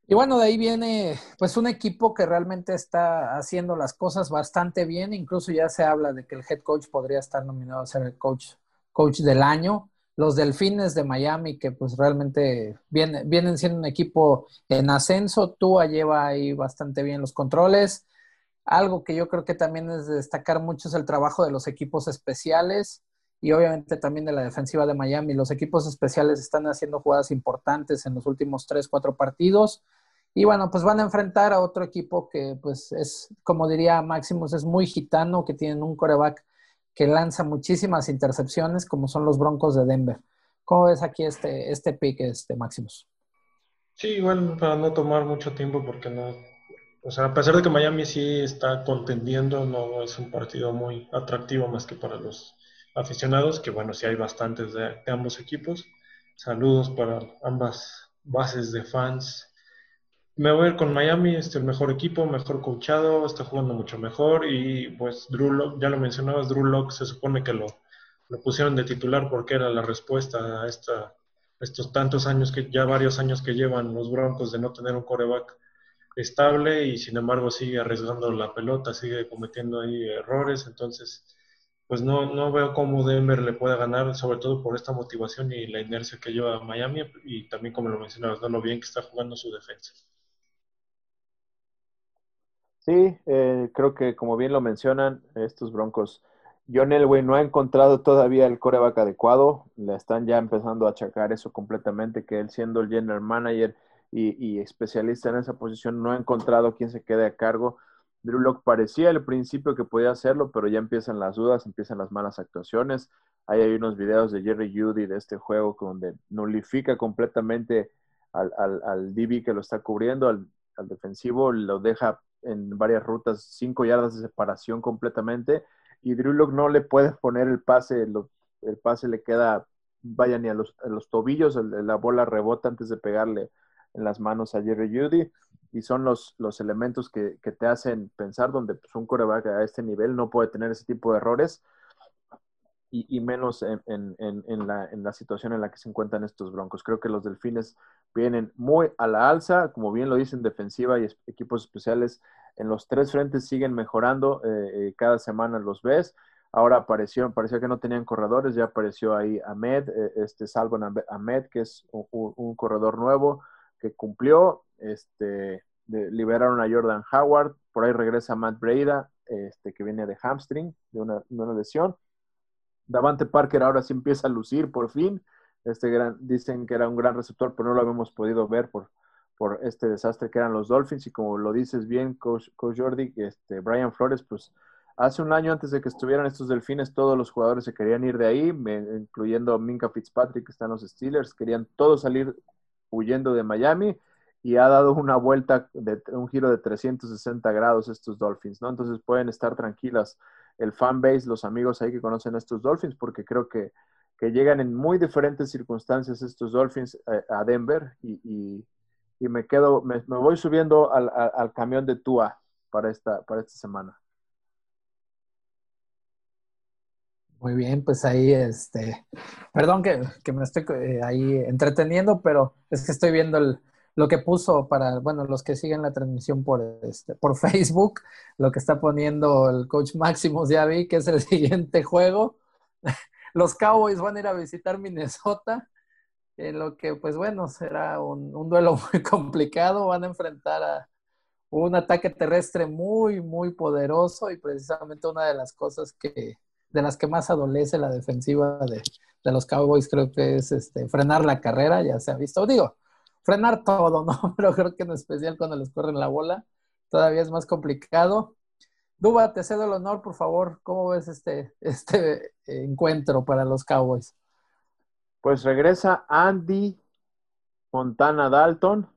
Y bueno, de ahí viene pues un equipo que realmente está haciendo las cosas bastante bien. Incluso ya se habla de que el head coach podría estar nominado a ser el coach, coach del año. los Delfines de Miami, que pues realmente vienen, vienen siendo un equipo en ascenso. Tua lleva ahí bastante bien los controles. Algo que yo creo que también es de destacar mucho es el trabajo de los equipos especiales y obviamente también de la defensiva de Miami. Los equipos especiales están haciendo jugadas importantes en los últimos tres, cuatro partidos. Y bueno, pues van a enfrentar a otro equipo que pues es, como diría Maximus, es muy gitano, que tienen un coreback que lanza muchísimas intercepciones, como son los Broncos de Denver. ¿Cómo ves aquí este, este pick, este Maximus? Sí, igual para no tomar mucho tiempo, porque no, o sea, a pesar de que Miami sí está contendiendo, no es un partido muy atractivo más que para los aficionados, que bueno, sí hay bastantes de, ambos equipos. Saludos para ambas bases de fans me voy a ir con Miami, este el mejor equipo, mejor coachado, está jugando mucho mejor y pues Drew Locke, ya lo mencionabas, Drew Locke se supone que lo, lo pusieron de titular porque era la respuesta a esta, estos tantos años que ya varios años que llevan los Broncos de no tener un coreback estable y sin embargo sigue arriesgando la pelota, sigue cometiendo ahí errores, entonces pues no, no veo cómo Denver le pueda ganar, sobre todo por esta motivación y la inercia que lleva Miami y también como lo mencionabas, ¿no? lo bien que está jugando su defensa. Sí, eh, creo que como bien lo mencionan, estos Broncos, John Elway no ha encontrado todavía el coreback adecuado, le están ya empezando a achacar eso completamente, que él siendo el general manager y, especialista en esa posición no ha encontrado quién se quede a cargo. Drew Locke parecía al principio que podía hacerlo, pero ya empiezan las dudas, empiezan las malas actuaciones. Ahí hay unos videos de Jerry Judy de este juego donde nulifica completamente al, al, DB que lo está cubriendo, al, defensivo, lo deja en varias rutas, cinco yardas de separación completamente, y Drew Lock no le puede poner el pase, el pase le queda, vaya ni a los, tobillos, la bola rebota antes de pegarle en las manos a Jerry Judy, y son los, los elementos que, te hacen pensar donde pues, un coreback a este nivel no puede tener ese tipo de errores, y, menos en, la, en, la, situación en la que se encuentran estos Broncos. Creo que los Delfines vienen muy a la alza, como bien lo dicen, defensiva y equipos especiales en los tres frentes siguen mejorando, eh, eh, cada semana los ves. Ahora apareció, parecía que no tenían corredores, ya apareció ahí Ahmed, eh, este Salvon Ahmed, que es un, corredor nuevo que cumplió, este, liberaron a Jordan Howard, por ahí regresa Matt Breida, este, que viene de hamstring, de una, lesión. Davante Parker ahora sí empieza a lucir por fin. Este gran, dicen que era un gran receptor, pero no lo habíamos podido ver por, por este desastre que eran los Dolphins. Y como lo dices bien, Coach, Jordi, este, Brian Flores, pues hace un año antes de que estuvieran estos Delfines, todos los jugadores se querían ir de ahí, incluyendo Minka Fitzpatrick, que están los Steelers, querían todos salir huyendo de Miami y ha dado una vuelta, de un giro de 360 grados estos Dolphins, ¿no? Entonces pueden estar tranquilas el fan base, los amigos ahí que conocen a estos Dolphins, porque creo que, llegan en muy diferentes circunstancias estos Dolphins eh, a Denver y, me quedo, me, voy subiendo al, camión de Tua para esta, para esta semana. Muy bien, pues ahí, este, perdón que, me estoy eh, ahí entreteniendo, pero es que estoy viendo el, lo que puso para, bueno, los que siguen la transmisión por, este, por Facebook, lo que está poniendo el coach Maximus, ya vi que es el siguiente juego. Los Cowboys van a ir a visitar Minnesota, en lo que, pues bueno, será un, un duelo muy complicado. Van a enfrentar a un ataque terrestre muy, muy poderoso y precisamente una de las cosas que, de las que más adolece la defensiva de, de los Cowboys, creo que es este, frenar la carrera, ya se ha visto. Digo, frenar todo, ¿no? Pero creo que en especial cuando les corren la bola, todavía es más complicado. Duba, te cedo el honor, por favor. ¿Cómo ves este, este encuentro para los Cowboys? Pues regresa Andy Montana Dalton.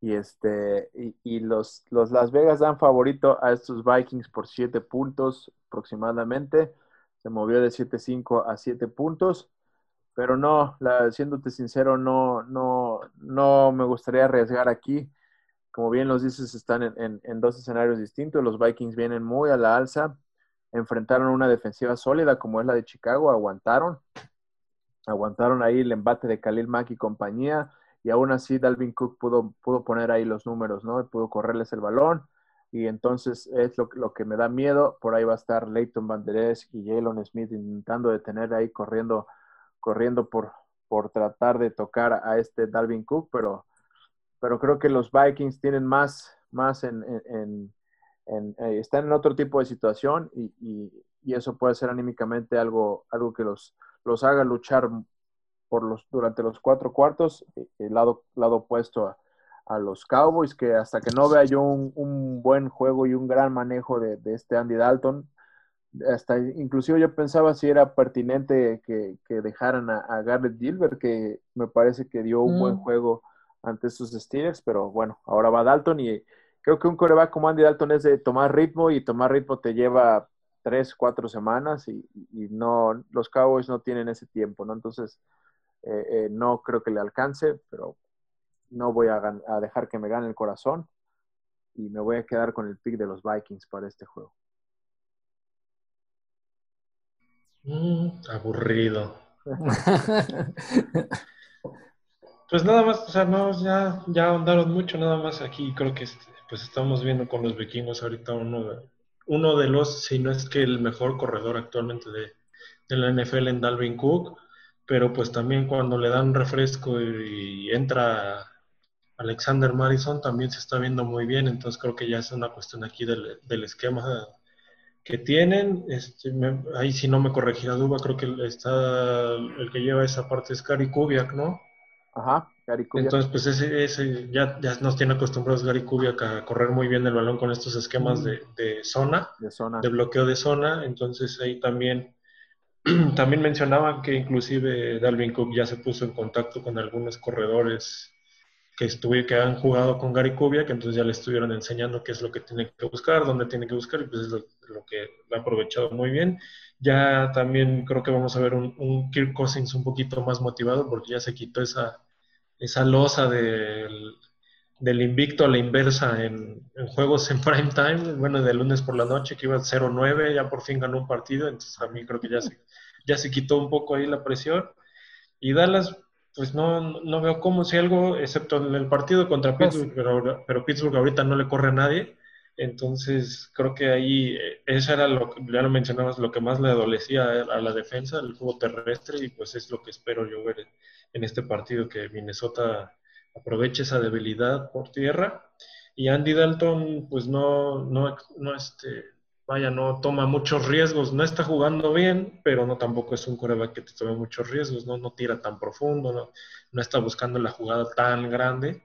Y este, y, los, los Las Vegas dan favorito a estos Vikings por siete puntos aproximadamente. Se movió de 7-5 a 7 puntos pero no, la, siéndote sincero, no, no, no me gustaría arriesgar aquí. Como bien los dices, están en, en, dos escenarios distintos. Los Vikings vienen muy a la alza, enfrentaron una defensiva sólida como es la de Chicago, aguantaron, aguantaron ahí el embate de Khalil Mack y compañía, y aún así Dalvin Cook pudo, pudo poner ahí los números, ¿no? Pudo correrles el balón, y entonces es lo, lo que me da miedo. Por ahí va a estar Leighton Van y Jalen Smith intentando detener ahí corriendo corriendo por, por tratar de tocar a este Dalvin Cook, pero, pero creo que los Vikings tienen más, más en, en, eh, están en otro tipo de situación y, y, eso puede ser anímicamente algo, algo que los, los haga luchar por los, durante los cuatro cuartos, eh, el lado, lado opuesto a, a los Cowboys, que hasta que no vea yo un, un buen juego y un gran manejo de, de, este Andy Dalton, hasta inclusive yo pensaba si era pertinente que, que dejaran a, a, Garrett Gilbert, que me parece que dio un buen mm. juego ante sus Steelers, pero bueno, ahora va Dalton y creo que un coreback como Andy Dalton es de tomar ritmo y tomar ritmo te lleva tres, cuatro semanas y, y no, los Cowboys no tienen ese tiempo, ¿no? Entonces, eh, eh, no creo que le alcance, pero no voy a, a dejar que me gane el corazón y me voy a quedar con el pick de los Vikings para este juego. Mm, aburrido. pues nada más, o sea, no, ya, ya ahondaron mucho, nada más aquí creo que este, pues estamos viendo con los vikingos ahorita uno de, uno de los, si no es que el mejor corredor actualmente de, de la NFL en Dalvin Cook, pero pues también cuando le dan refresco y, entra Alexander Madison también se está viendo muy bien, entonces creo que ya es una cuestión aquí del, del esquema que tienen. Este, ahí si no me corregirá Duba, creo que está el que lleva esa parte es Gary Kubiak, ¿no? Ajá, Gary Kubiak. Entonces, pues ese, ese ya, ya, nos tiene acostumbrados Gary Kubiak a correr muy bien el balón con estos esquemas de, de, zona, de zona, de bloqueo de zona. Entonces ahí también, también mencionaban que inclusive Dalvin Cook ya se puso en contacto con algunos corredores que, estuve, que han jugado con Gary Kubiak, entonces ya le estuvieron enseñando qué es lo que tiene que buscar, dónde tiene que buscar, y pues es lo, lo que ha aprovechado muy bien. Ya también creo que vamos a ver un, un, Kirk Cousins un poquito más motivado porque ya se quitó esa, esa losa del, del invicto a la inversa en, en, juegos en prime time, bueno, de lunes por la noche que iba 0-9, ya por fin ganó un partido, entonces a mí creo que ya se, ya se quitó un poco ahí la presión. Y Dallas, pues no, no veo cómo, si algo, excepto en el partido contra pues Pittsburgh, pero, pero Pittsburgh ahorita no le corre a nadie. Entonces, creo que ahí, eh, eso era lo que, ya lo mencionabas, lo que más le adolecía a la defensa, el juego terrestre, y pues es lo que espero yo ver en este partido, que Minnesota aproveche esa debilidad por tierra. Y Andy Dalton, pues no, no, no este, vaya, no toma muchos riesgos, no está jugando bien, pero no tampoco es un coreback que te tome muchos riesgos, no, no tira tan profundo, no, no está buscando la jugada tan grande.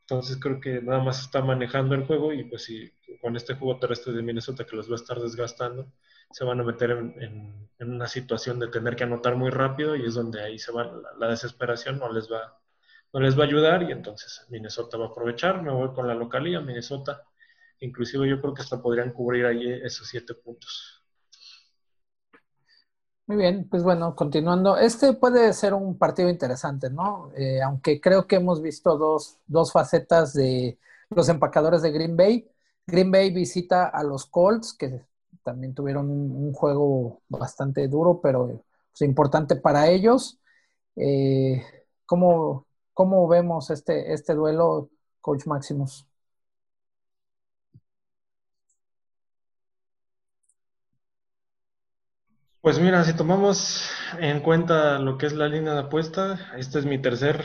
Entonces creo que nada más está manejando el juego y pues si con este juego terrestre de Minnesota que los va a estar desgastando, se van a meter en, en, una situación de tener que anotar muy rápido y es donde ahí se va la, la, desesperación, no les va no les va a ayudar y entonces Minnesota va a aprovechar, me voy con la localía, Minnesota Inclusive yo creo que hasta podrían cubrir ahí esos siete puntos. Muy bien, pues bueno, continuando, este puede ser un partido interesante, ¿no? Eh, aunque creo que hemos visto dos, dos facetas de los empacadores de Green Bay. Green Bay visita a los Colts, que también tuvieron un, juego bastante duro, pero pues, importante para ellos. Eh, ¿cómo, ¿Cómo vemos este, este duelo, Coach Maximus? Pues mira, si tomamos en cuenta lo que es la línea de apuesta, esta es mi tercer,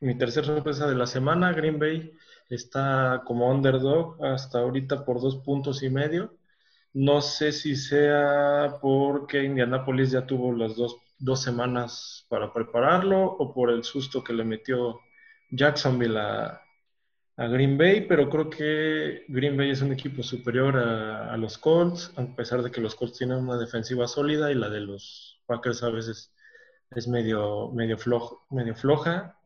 mi tercer sorpresa de la semana. Green Bay está como underdog hasta ahorita por dos puntos y medio. No sé si sea porque Indianapolis ya tuvo las dos, dos semanas para prepararlo o por el susto que le metió Jacksonville a, a Green Bay, pero creo que Green Bay es un equipo superior a, los Colts, a pesar de que los Colts tienen una defensiva sólida y la de los Packers a veces es medio, medio, flojo, medio floja.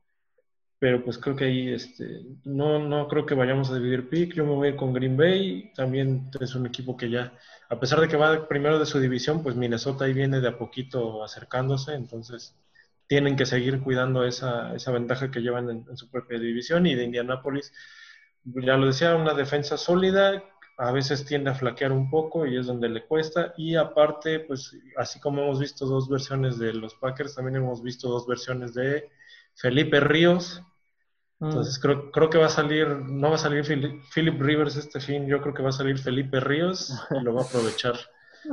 Pero pues creo que ahí este, no, no creo que vayamos a dividir pick. Yo me voy con Green Bay. También es un equipo que ya, a pesar de que va primero de su división, pues Minnesota ahí viene de a poquito acercándose. Entonces, tienen que seguir cuidando esa, esa ventaja que llevan en, en, su propia división y de Indianápolis, ya lo decía, una defensa sólida, a veces tiende a flaquear un poco y es donde le cuesta y aparte, pues así como hemos visto dos versiones de los Packers, también hemos visto dos versiones de Felipe Ríos. Mm. Entonces creo, creo que va a salir, no va a salir Philip Rivers este fin, yo creo que va a salir Felipe Ríos y lo va a aprovechar,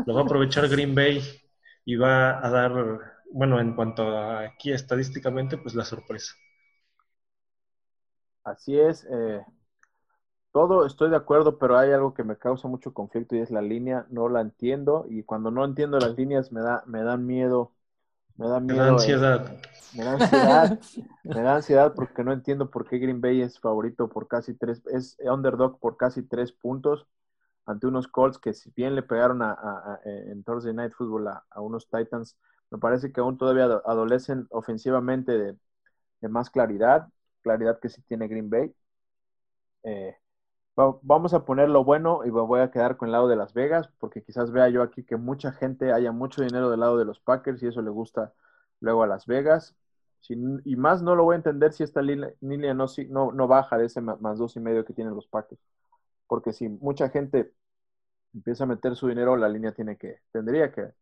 lo va a aprovechar Green Bay y va a dar bueno, en cuanto a aquí estadísticamente, pues la sorpresa. Así es. Eh, todo estoy de acuerdo, pero hay algo que me causa mucho conflicto y es la línea. No la entiendo y cuando no entiendo las líneas me da me dan miedo. Me da miedo. Me da ansiedad. me da ansiedad. me da ansiedad porque no entiendo por qué Green Bay es favorito por casi tres, es underdog por casi tres puntos ante unos Colts que si bien le pegaron a, en Thursday Night Football a, unos Titans, me parece que aún todavía adolecen ofensivamente de, más claridad, claridad que sí tiene Green Bay. Eh, vamos a poner lo bueno y me voy a quedar con el lado de Las Vegas, porque quizás vea yo aquí que mucha gente haya mucho dinero del lado de los Packers y eso le gusta luego a Las Vegas. y más no lo voy a entender si esta línea, no, no, no baja de ese más dos y medio que tienen los Packers porque si mucha gente empieza a meter su dinero, la línea tiene que, tendría que,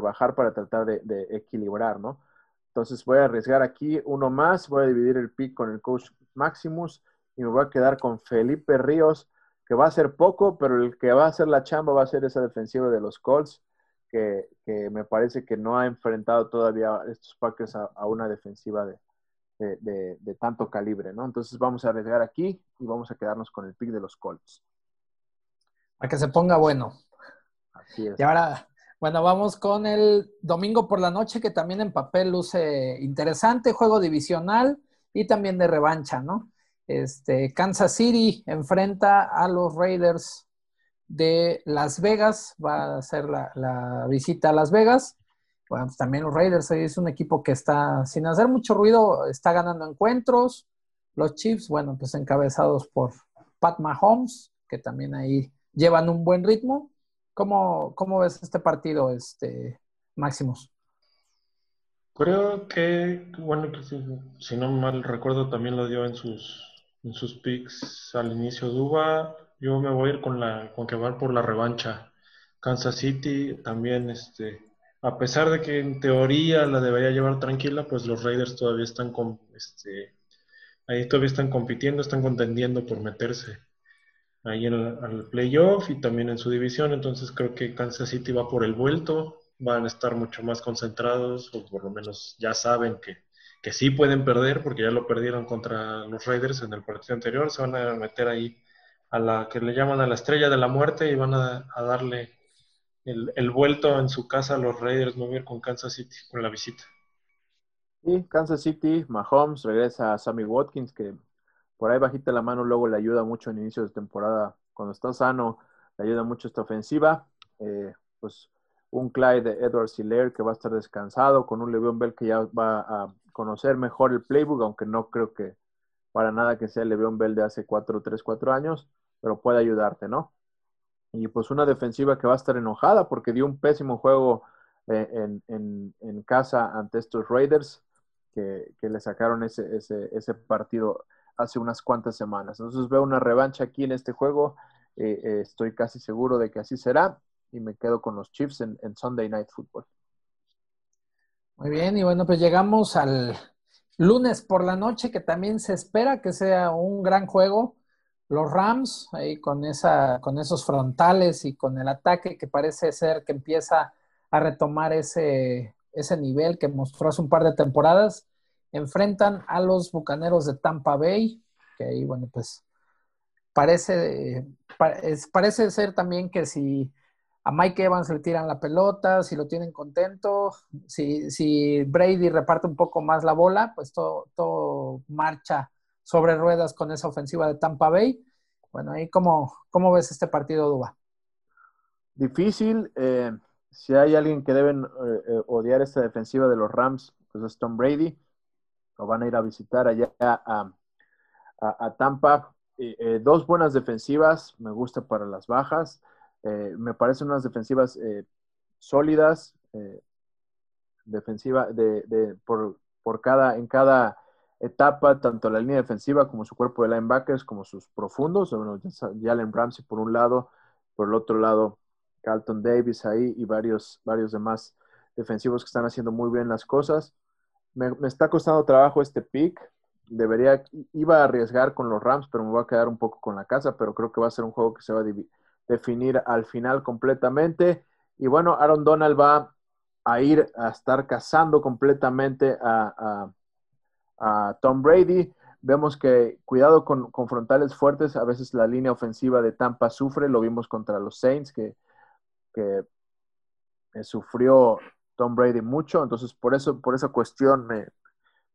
bajar para tratar de, equilibrar, ¿no? Entonces voy a arriesgar aquí uno más, voy a dividir el pick con el coach Maximus y me voy a quedar con Felipe Ríos, que va a ser poco, pero el que va a hacer la chamba va a ser esa defensiva de los Colts, que, me parece que no ha enfrentado todavía estos Packers a una defensiva de, de, tanto calibre, ¿no? Entonces vamos a arriesgar aquí y vamos a quedarnos con el pick de los Colts. Para que se ponga bueno. Así es. Y ahora, bueno, vamos con el domingo por la noche, que también en papel luce interesante, juego divisional y también de revancha, ¿no? Este, Kansas City enfrenta a los Raiders de Las Vegas, va a la, la visita a Las Vegas. Bueno, pues también los Raiders es un equipo que está, sin hacer mucho ruido, está ganando encuentros. Los Chiefs, bueno, pues encabezados por Pat Mahomes, que también ahí llevan un buen ritmo. ¿Cómo, cómo ves este partido, este Máximos? Creo que, bueno, si, no mal recuerdo, también lo dio en sus, en sus picks al inicio Duba. Yo me voy a ir con la, con que va por la revancha. Kansas City también, este, a pesar de que en teoría la debería llevar tranquila, pues los Raiders todavía están con, este, ahí todavía están compitiendo, están contendiendo por meterse ahí en el, al playoff y también en su división. Entonces creo que Kansas City va por el vuelto, van a estar mucho más concentrados, o por lo menos ya saben que, que sí pueden perder, porque ya lo perdieron contra los Raiders en el partido anterior. Se van a meter ahí a la que le llaman a la estrella de la muerte y van a darle el, vuelto en su casa a los Raiders, no ir con Kansas City, con la visita. Sí, Kansas City, Mahomes, regresa a Sammy Watkins, que por ahí bajita la mano luego le ayuda mucho en inicio de temporada. Cuando está sano, le ayuda mucho esta ofensiva. Eh, pues un Clyde de Edward Siller que va a estar descansado, con un Le'Veon Bell que ya va a conocer mejor el playbook, aunque no creo que para nada que sea Le'Veon Bell de hace 4, 3, 4 años, pero puede ayudarte, ¿no? y pues una defensiva que va a estar enojada porque dio un pésimo juego eh, en, casa ante estos Raiders que, le sacaron ese, ese, partido hace unas cuantas semanas. Entonces veo una revancha aquí en este juego, eh, eh, estoy casi seguro de que así será y me quedo con los Chiefs en, en Sunday Night Football. Muy bien, y bueno, pues llegamos al lunes por la noche, que también se espera que sea un gran juego los Rams, ahí con, esa, con esos frontales y con el ataque que parece ser que empieza a retomar ese, ese nivel que mostró hace un par de temporadas, enfrentan a los Bucaneros de Tampa Bay, que ahí, bueno, pues parece, parece ser también que si a Mike Evans le tiran la pelota, si lo tienen contento, si, si Brady reparte un poco más la bola, pues todo, todo marcha sobre ruedas con esa ofensiva de Tampa Bay. Bueno, ahí cómo, cómo ves este partido, Duba. Difícil. Eh, si hay alguien que deben eh, eh, odiar esta defensiva de los Rams, pues es Tom Brady. Van a ir a visitar allá a, Tampa. dos buenas defensivas, me gusta para las bajas. me parecen unas defensivas sólidas, defensiva de, por, por, cada, en cada etapa, tanto la línea defensiva como su cuerpo de linebackers, como sus profundos, bueno, Jalen Ramsey por un lado, por el otro lado Carlton Davis ahí y varios, varios demás defensivos que están haciendo muy bien las cosas. Me, está costando trabajo este pick. Debería, iba a arriesgar con los Rams, pero me voy a quedar un poco con la casa, pero creo que va a ser un juego que se va a definir al final completamente. Y bueno, Aaron Donald va a ir a estar cazando completamente a, Tom Brady. Vemos que cuidado con, frontales fuertes, a veces la línea ofensiva de Tampa sufre, lo vimos contra los Saints, que, que eh, sufrió Tom Brady mucho, entonces por eso, por esa cuestión me,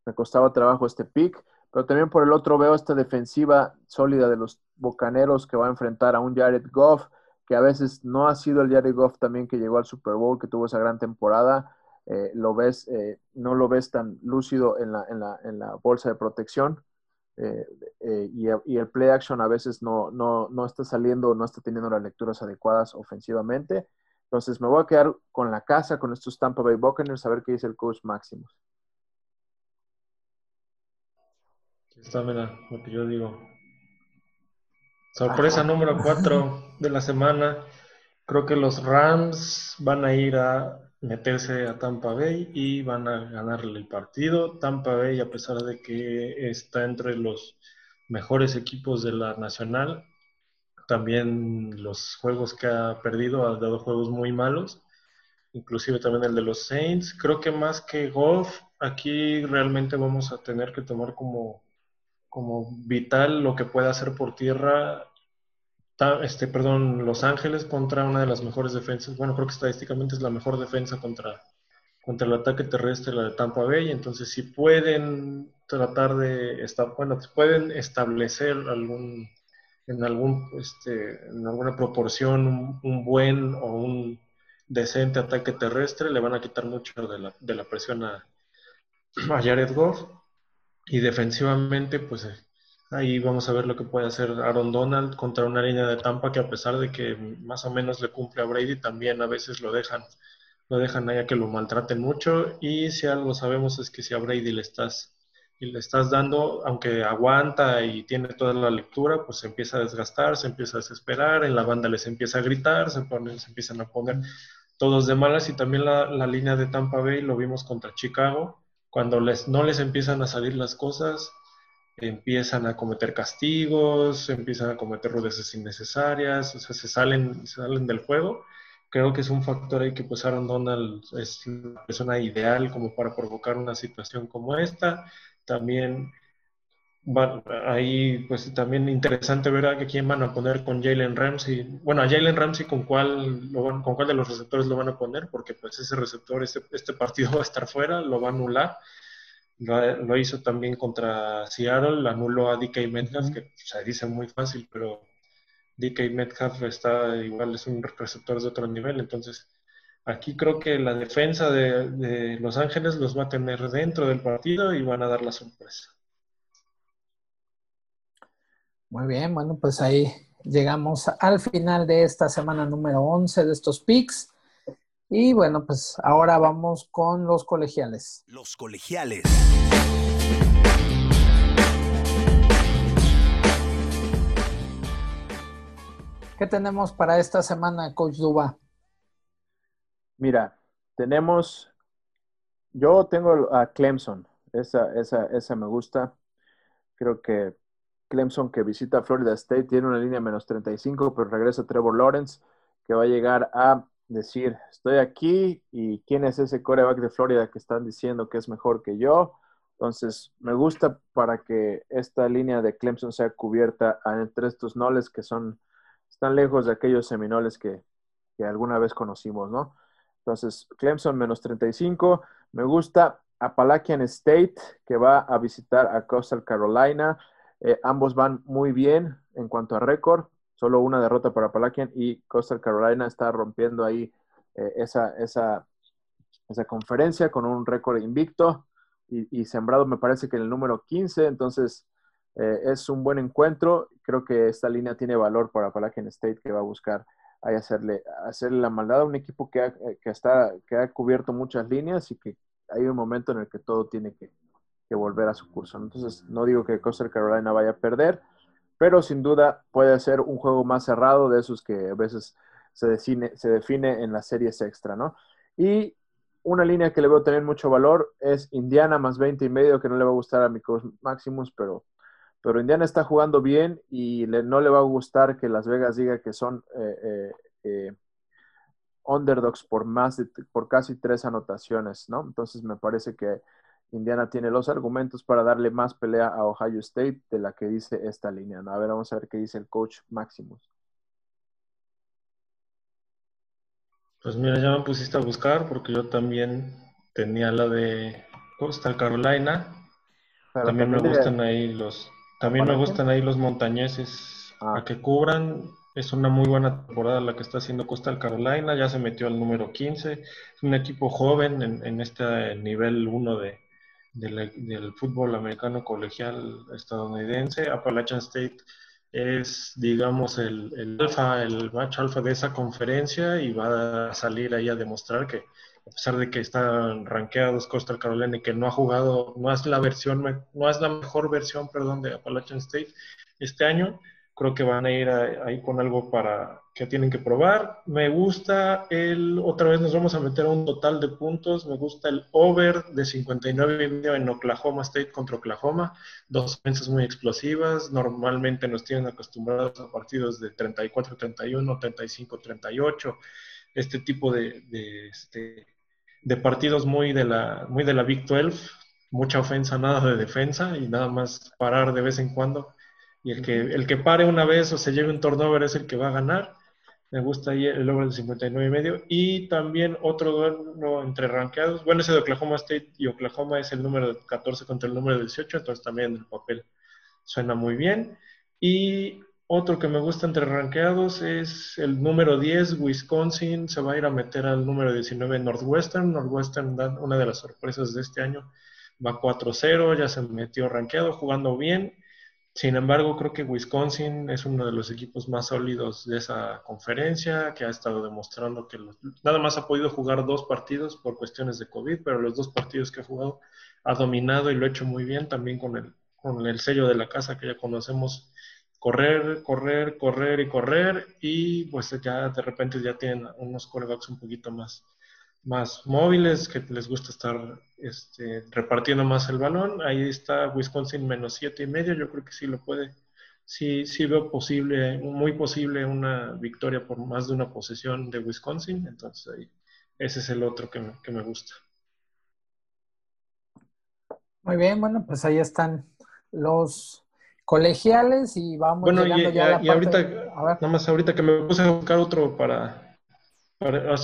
me costaba trabajo este pick, pero también por el otro veo esta defensiva sólida de los Bocaneros que va a enfrentar a un Jared Goff, que a veces no ha sido el Jared Goff también que llegó al Super Bowl, que tuvo esa gran temporada, eh, lo ves, eh, no lo ves tan lúcido en la, en la, en la bolsa de protección. Eh, y, y, el play action a veces no, no, no está saliendo, no está teniendo las lecturas adecuadas ofensivamente. Entonces me voy a quedar con la casa, con estos Tampa Bay Buccaneers, a ver qué dice el coach Maximus. Está, mira, lo que yo digo. Sorpresa número 4 de la semana. Creo que los Rams van a ir a meterse a Tampa Bay y van a ganarle el partido. Tampa Bay, a pesar de que está entre los mejores equipos de la Nacional, también los juegos que ha perdido ha dado juegos muy malos, inclusive también el de los Saints. Creo que más que golf, aquí realmente vamos a tener que tomar como como vital lo que puede hacer por tierra, este, perdón, Los Ángeles contra una de las mejores defensas. Bueno, creo que estadísticamente es la mejor defensa contra, contra el ataque terrestre, la de Tampa Bay. Entonces, si pueden tratar de, bueno, pueden establecer algún, en, algún, este, en alguna proporción un, buen o un decente ataque terrestre, le van a quitar mucho de la, de la presión a, Jared Goff. Y defensivamente, pues eh, ahí vamos a ver lo que puede hacer Aaron Donald contra una línea de Tampa que a pesar de que más o menos le cumple a Brady, también a veces lo dejan, lo dejan a que lo maltraten mucho. Y si algo sabemos es que si a Brady le estás, y le estás dando, aunque aguanta y tiene toda la lectura, pues se empieza a desgastar, se empieza a desesperar, en la banda les empieza a gritar, se, ponen, se empiezan a poner todos de malas y también la, la línea de Tampa Bay lo vimos contra Chicago cuando les, no les empiezan a salir las cosas, empiezan a cometer castigos, empiezan a cometer rudeces innecesarias, o sea, se salen, salen del juego. Creo que es un factor ahí que pues Aaron Donald es la persona ideal como para provocar una situación como esta. También ahí pues también interesante ver a quién van a poner con Jalen Ramsey. Bueno, a Jalen Ramsey con cuál, con cuál de los receptores lo van a poner, porque pues ese receptor, este, este partido va a estar fuera, lo va a anular. Lo, hizo también contra Seattle, anuló a DK Metcalf, que se dice muy fácil, pero DK Metcalf está igual, es un receptor de otro nivel, entonces aquí creo que la defensa de, de Los Ángeles los va a tener dentro del partido y van a dar la sorpresa. Muy bien, bueno, pues ahí llegamos al final de esta semana número 11 de estos picks. Y bueno, pues ahora vamos con los colegiales. Los colegiales. ¿Qué tenemos para esta semana, Coach Duba? Mira, tenemos, yo tengo a Clemson, esa, esa, esa me gusta. Creo que Clemson que visita Florida State tiene una línea menos 35, pero regresa Trevor Lawrence, que va a llegar a decir, estoy aquí y quién es ese coreback de Florida que están diciendo que es mejor que yo. Entonces, me gusta para que esta línea de Clemson sea cubierta entre estos noles que son, están lejos de aquellos seminoles que, que alguna vez conocimos, ¿no? Entonces, Clemson menos 35. Me gusta Appalachian State, que va a visitar a Coastal Carolina. Eh, ambos van muy bien en cuanto a récord, solo una derrota para Palakian y Coastal Carolina está rompiendo ahí eh, esa, esa, esa, conferencia con un récord invicto y, sembrado me parece que en el número 15, entonces eh, es un buen encuentro. Creo que esta línea tiene valor para Palakian State que va a buscar ahí hacerle, hacerle la maldad a un equipo que que, está, que ha cubierto muchas líneas y que hay un momento en el que todo tiene que, volver a su curso. Entonces, no digo que Coastal Carolina vaya a perder, pero sin duda puede ser un juego más cerrado de esos que a veces se define, se define en las series extra, ¿no? Y una línea que le veo tener mucho valor es Indiana más 20 y medio, que no le va a gustar a mi Maximus, pero, pero Indiana está jugando bien y no le va a gustar que Las Vegas diga que son eh, eh, eh, underdogs por más de, por casi tres anotaciones, ¿no? Entonces me parece que Indiana tiene los argumentos para darle más pelea a Ohio State de la que dice esta línea. ¿no? A ver, vamos a ver qué dice el coach Maximus. Pues mira, ya me pusiste a buscar porque yo también tenía la de Coastal Carolina. también, me gustan ahí los, también me gustan ahí los montañeses ah. a que cubran. Es una muy buena temporada la que está haciendo Coastal Carolina. Ya se metió al número 15. Es un equipo joven en, en este nivel 1 de, del, fútbol americano colegial estadounidense. Appalachian State es, digamos, el, el alfa, el macho alfa de esa conferencia y va a salir ahí a demostrar que, a pesar de que están rankeados Coastal Carolina y que no ha jugado, no es la versión, no es la mejor versión, perdón, de Appalachian State este año, creo que van a ir ahí con algo para que tienen que probar. Me gusta el, otra vez nos vamos a meter a un total de puntos, me gusta el over de 59 y medio en Oklahoma State contra Oklahoma, dos defensas muy explosivas, normalmente nos tienen acostumbrados a partidos de 34-31, 35-38, este tipo de, de, este, de partidos muy de, la, muy de la Big 12, mucha ofensa, nada de defensa y nada más parar de vez en cuando y el que, el que pare una vez o se lleve un turnover es el que va a ganar. Me gusta ahí el over de 59 y medio. Y también otro duelo entre rankeados. Bueno, ese de Oklahoma State y Oklahoma es el número 14 contra el número 18, entonces también el papel suena muy bien. Y otro que me gusta entre rankeados es el número 10, Wisconsin. Se va a ir a meter al número 19, Northwestern. Northwestern, una de las sorpresas de este año, va 4-0, ya se metió rankeado, jugando bien. Sin embargo, creo que Wisconsin es uno de los equipos más sólidos de esa conferencia, que ha estado demostrando que nada más ha podido jugar dos partidos por cuestiones de COVID, pero los dos partidos que ha jugado ha dominado y lo ha hecho muy bien, también con el, con el sello de la casa que ya conocemos, correr, correr, correr y correr, y pues ya de repente ya tienen unos quarterbacks un poquito más, más móviles, que les gusta estar este, repartiendo más el balón. Ahí está Wisconsin menos siete y medio. Yo creo que sí lo puede, sí, sí veo posible, muy posible una victoria por más de una posesión de Wisconsin. Entonces ahí, ese es el otro que me, que me gusta. Muy bien, bueno, pues ahí están los colegiales y vamos bueno, y, ya a la ahorita, nada más ahorita que me puse a buscar otro para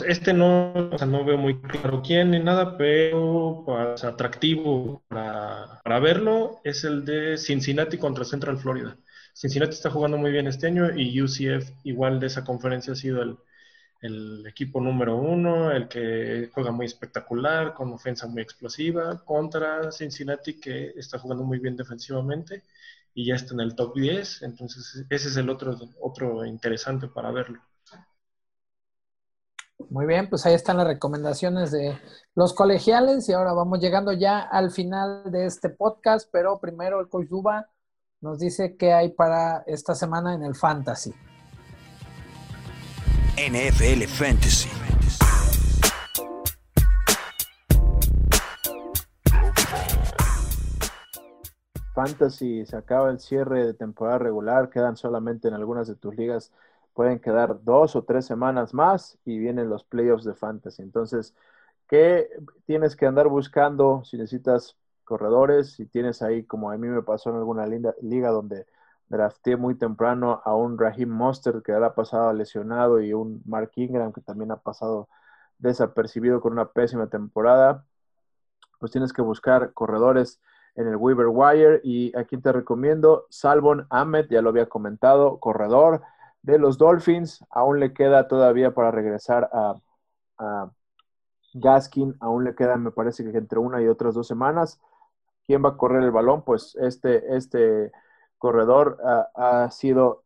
este no, no veo muy claro quién ni nada, pero pues, atractivo para, verlo es el de Cincinnati contra Central Florida. Cincinnati está jugando muy bien este año y UCF igual de esa conferencia ha sido el, el equipo número uno, el que juega muy espectacular, con ofensa muy explosiva, contra Cincinnati que está jugando muy bien defensivamente y ya está en el top 10, entonces ese es el otro, otro interesante para verlo. Muy bien, pues ahí están las recomendaciones de los colegiales y ahora vamos llegando ya al final de este podcast, pero primero el coach Duba nos dice qué hay para esta semana en el Fantasy. NFL Fantasy. Fantasy, se acaba el cierre de temporada regular, quedan solamente en algunas de tus ligas pueden quedar dos o tres semanas más y vienen los playoffs de fantasy. Entonces, ¿qué tienes que andar buscando si necesitas corredores? Si tienes ahí, como a mí me pasó en alguna liga donde drafté muy temprano a un Raheem Monster que ahora ha pasado lesionado y un Mark Ingram que también ha pasado desapercibido con una pésima temporada, pues tienes que buscar corredores en el Weaver Wire y aquí te recomiendo Salvon Ahmed, ya lo había comentado, corredor, de los Dolphins. Aún le queda todavía para regresar a, Gaskin. Aún le queda, me parece que entre una y otras dos semanas. ¿Quién va a correr el balón? Pues este, este corredor ha sido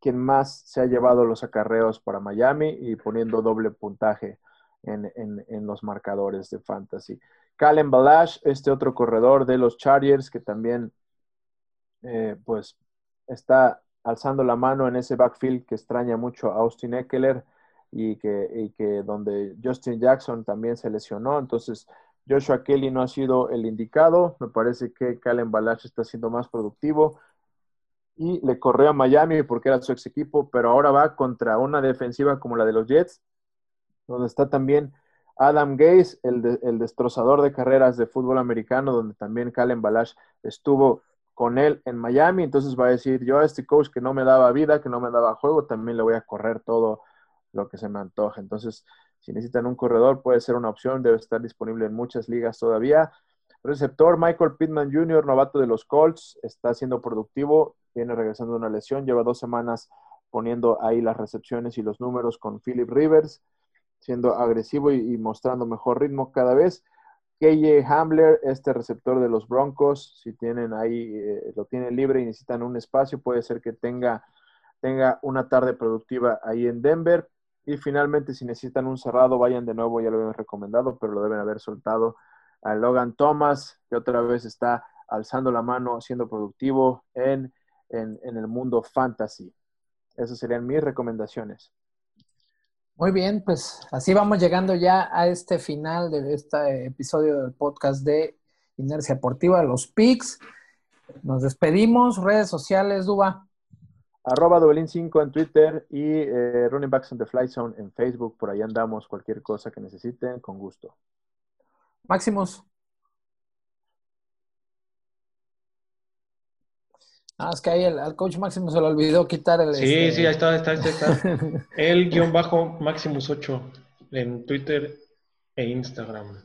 quien más se ha llevado los acarreos para Miami y poniendo doble puntaje en, los marcadores de fantasy. Calen Balash, este otro corredor de los Chargers que también eh, pues está alzando la mano en ese backfield que extraña mucho a Austin Eckler y que, que donde Justin Jackson también se lesionó. Entonces, Joshua Kelly no ha sido el indicado. Me parece que Calen Balach está siendo más productivo. Y le corrió a Miami porque era su ex equipo, pero ahora va contra una defensiva como la de los Jets, donde está también Adam Gaze, el, destrozador de carreras de fútbol americano, donde también Calen Balash estuvo con él en Miami, entonces va a decir, yo a este coach que no me daba vida, que no me daba juego, también le voy a correr todo lo que se me antoje. Entonces, si necesitan un corredor, puede ser una opción, debe estar disponible en muchas ligas todavía. Receptor Michael Pittman Jr., novato de los Colts, está siendo productivo, viene regresando de una lesión, lleva dos semanas poniendo ahí las recepciones y los números con Philip Rivers, siendo agresivo y, mostrando mejor ritmo cada vez. KJ Hamler, este receptor de los Broncos, si tienen ahí, eh, lo tienen libre y necesitan un espacio, puede ser que tenga, tenga una tarde productiva ahí en Denver. Y finalmente, si necesitan un cerrado, vayan de nuevo, ya lo habíamos recomendado, pero lo deben haber soltado a Logan Thomas, que otra vez está alzando la mano, siendo productivo en, en, el mundo fantasy. Esas serían mis recomendaciones. Muy bien, pues así vamos llegando ya a este final de este episodio del podcast de Inercia Deportiva, los PICs. Nos despedimos, redes sociales, Duba. Arroba Dobelín5 en Twitter y eh, Running Backs on the Fly Zone en Facebook. Por ahí andamos, cualquier cosa que necesiten, con gusto. Máximos. Ah, es que ahí al coach Máximo se le olvidó quitar el. Sí, este, sí, ahí está, ahí está, ahí está. el guion bajo Maximus 8 en Twitter e Instagram.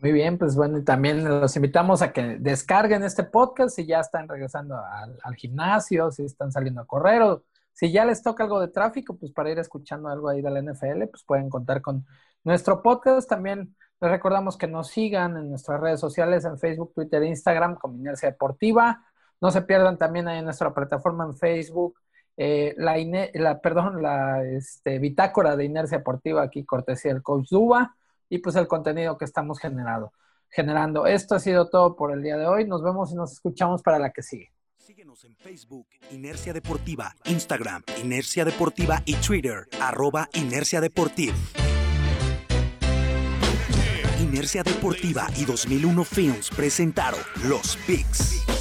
Muy bien, pues bueno, y también los invitamos a que descarguen este podcast si ya están regresando al, al, gimnasio, si están saliendo a correr o si ya les toca algo de tráfico, pues para ir escuchando algo ahí de la NFL, pues pueden contar con nuestro podcast. También les recordamos que nos sigan en nuestras redes sociales, en Facebook, Twitter e Instagram, como Inercia Deportiva. No se pierdan también ahí en nuestra plataforma en Facebook, eh, la, la, perdón, la este, bitácora de Inercia Deportiva, aquí cortesía del coach Duba, y pues el contenido que estamos generando. generando. Esto ha sido todo por el día de hoy. Nos vemos y nos escuchamos para la que sigue. Síguenos en Facebook, Inercia Deportiva, Instagram, Inercia Deportiva y Twitter, arroba Inercia Deportiva. Inercia Deportiva y 2001 Films presentaron Los Picks.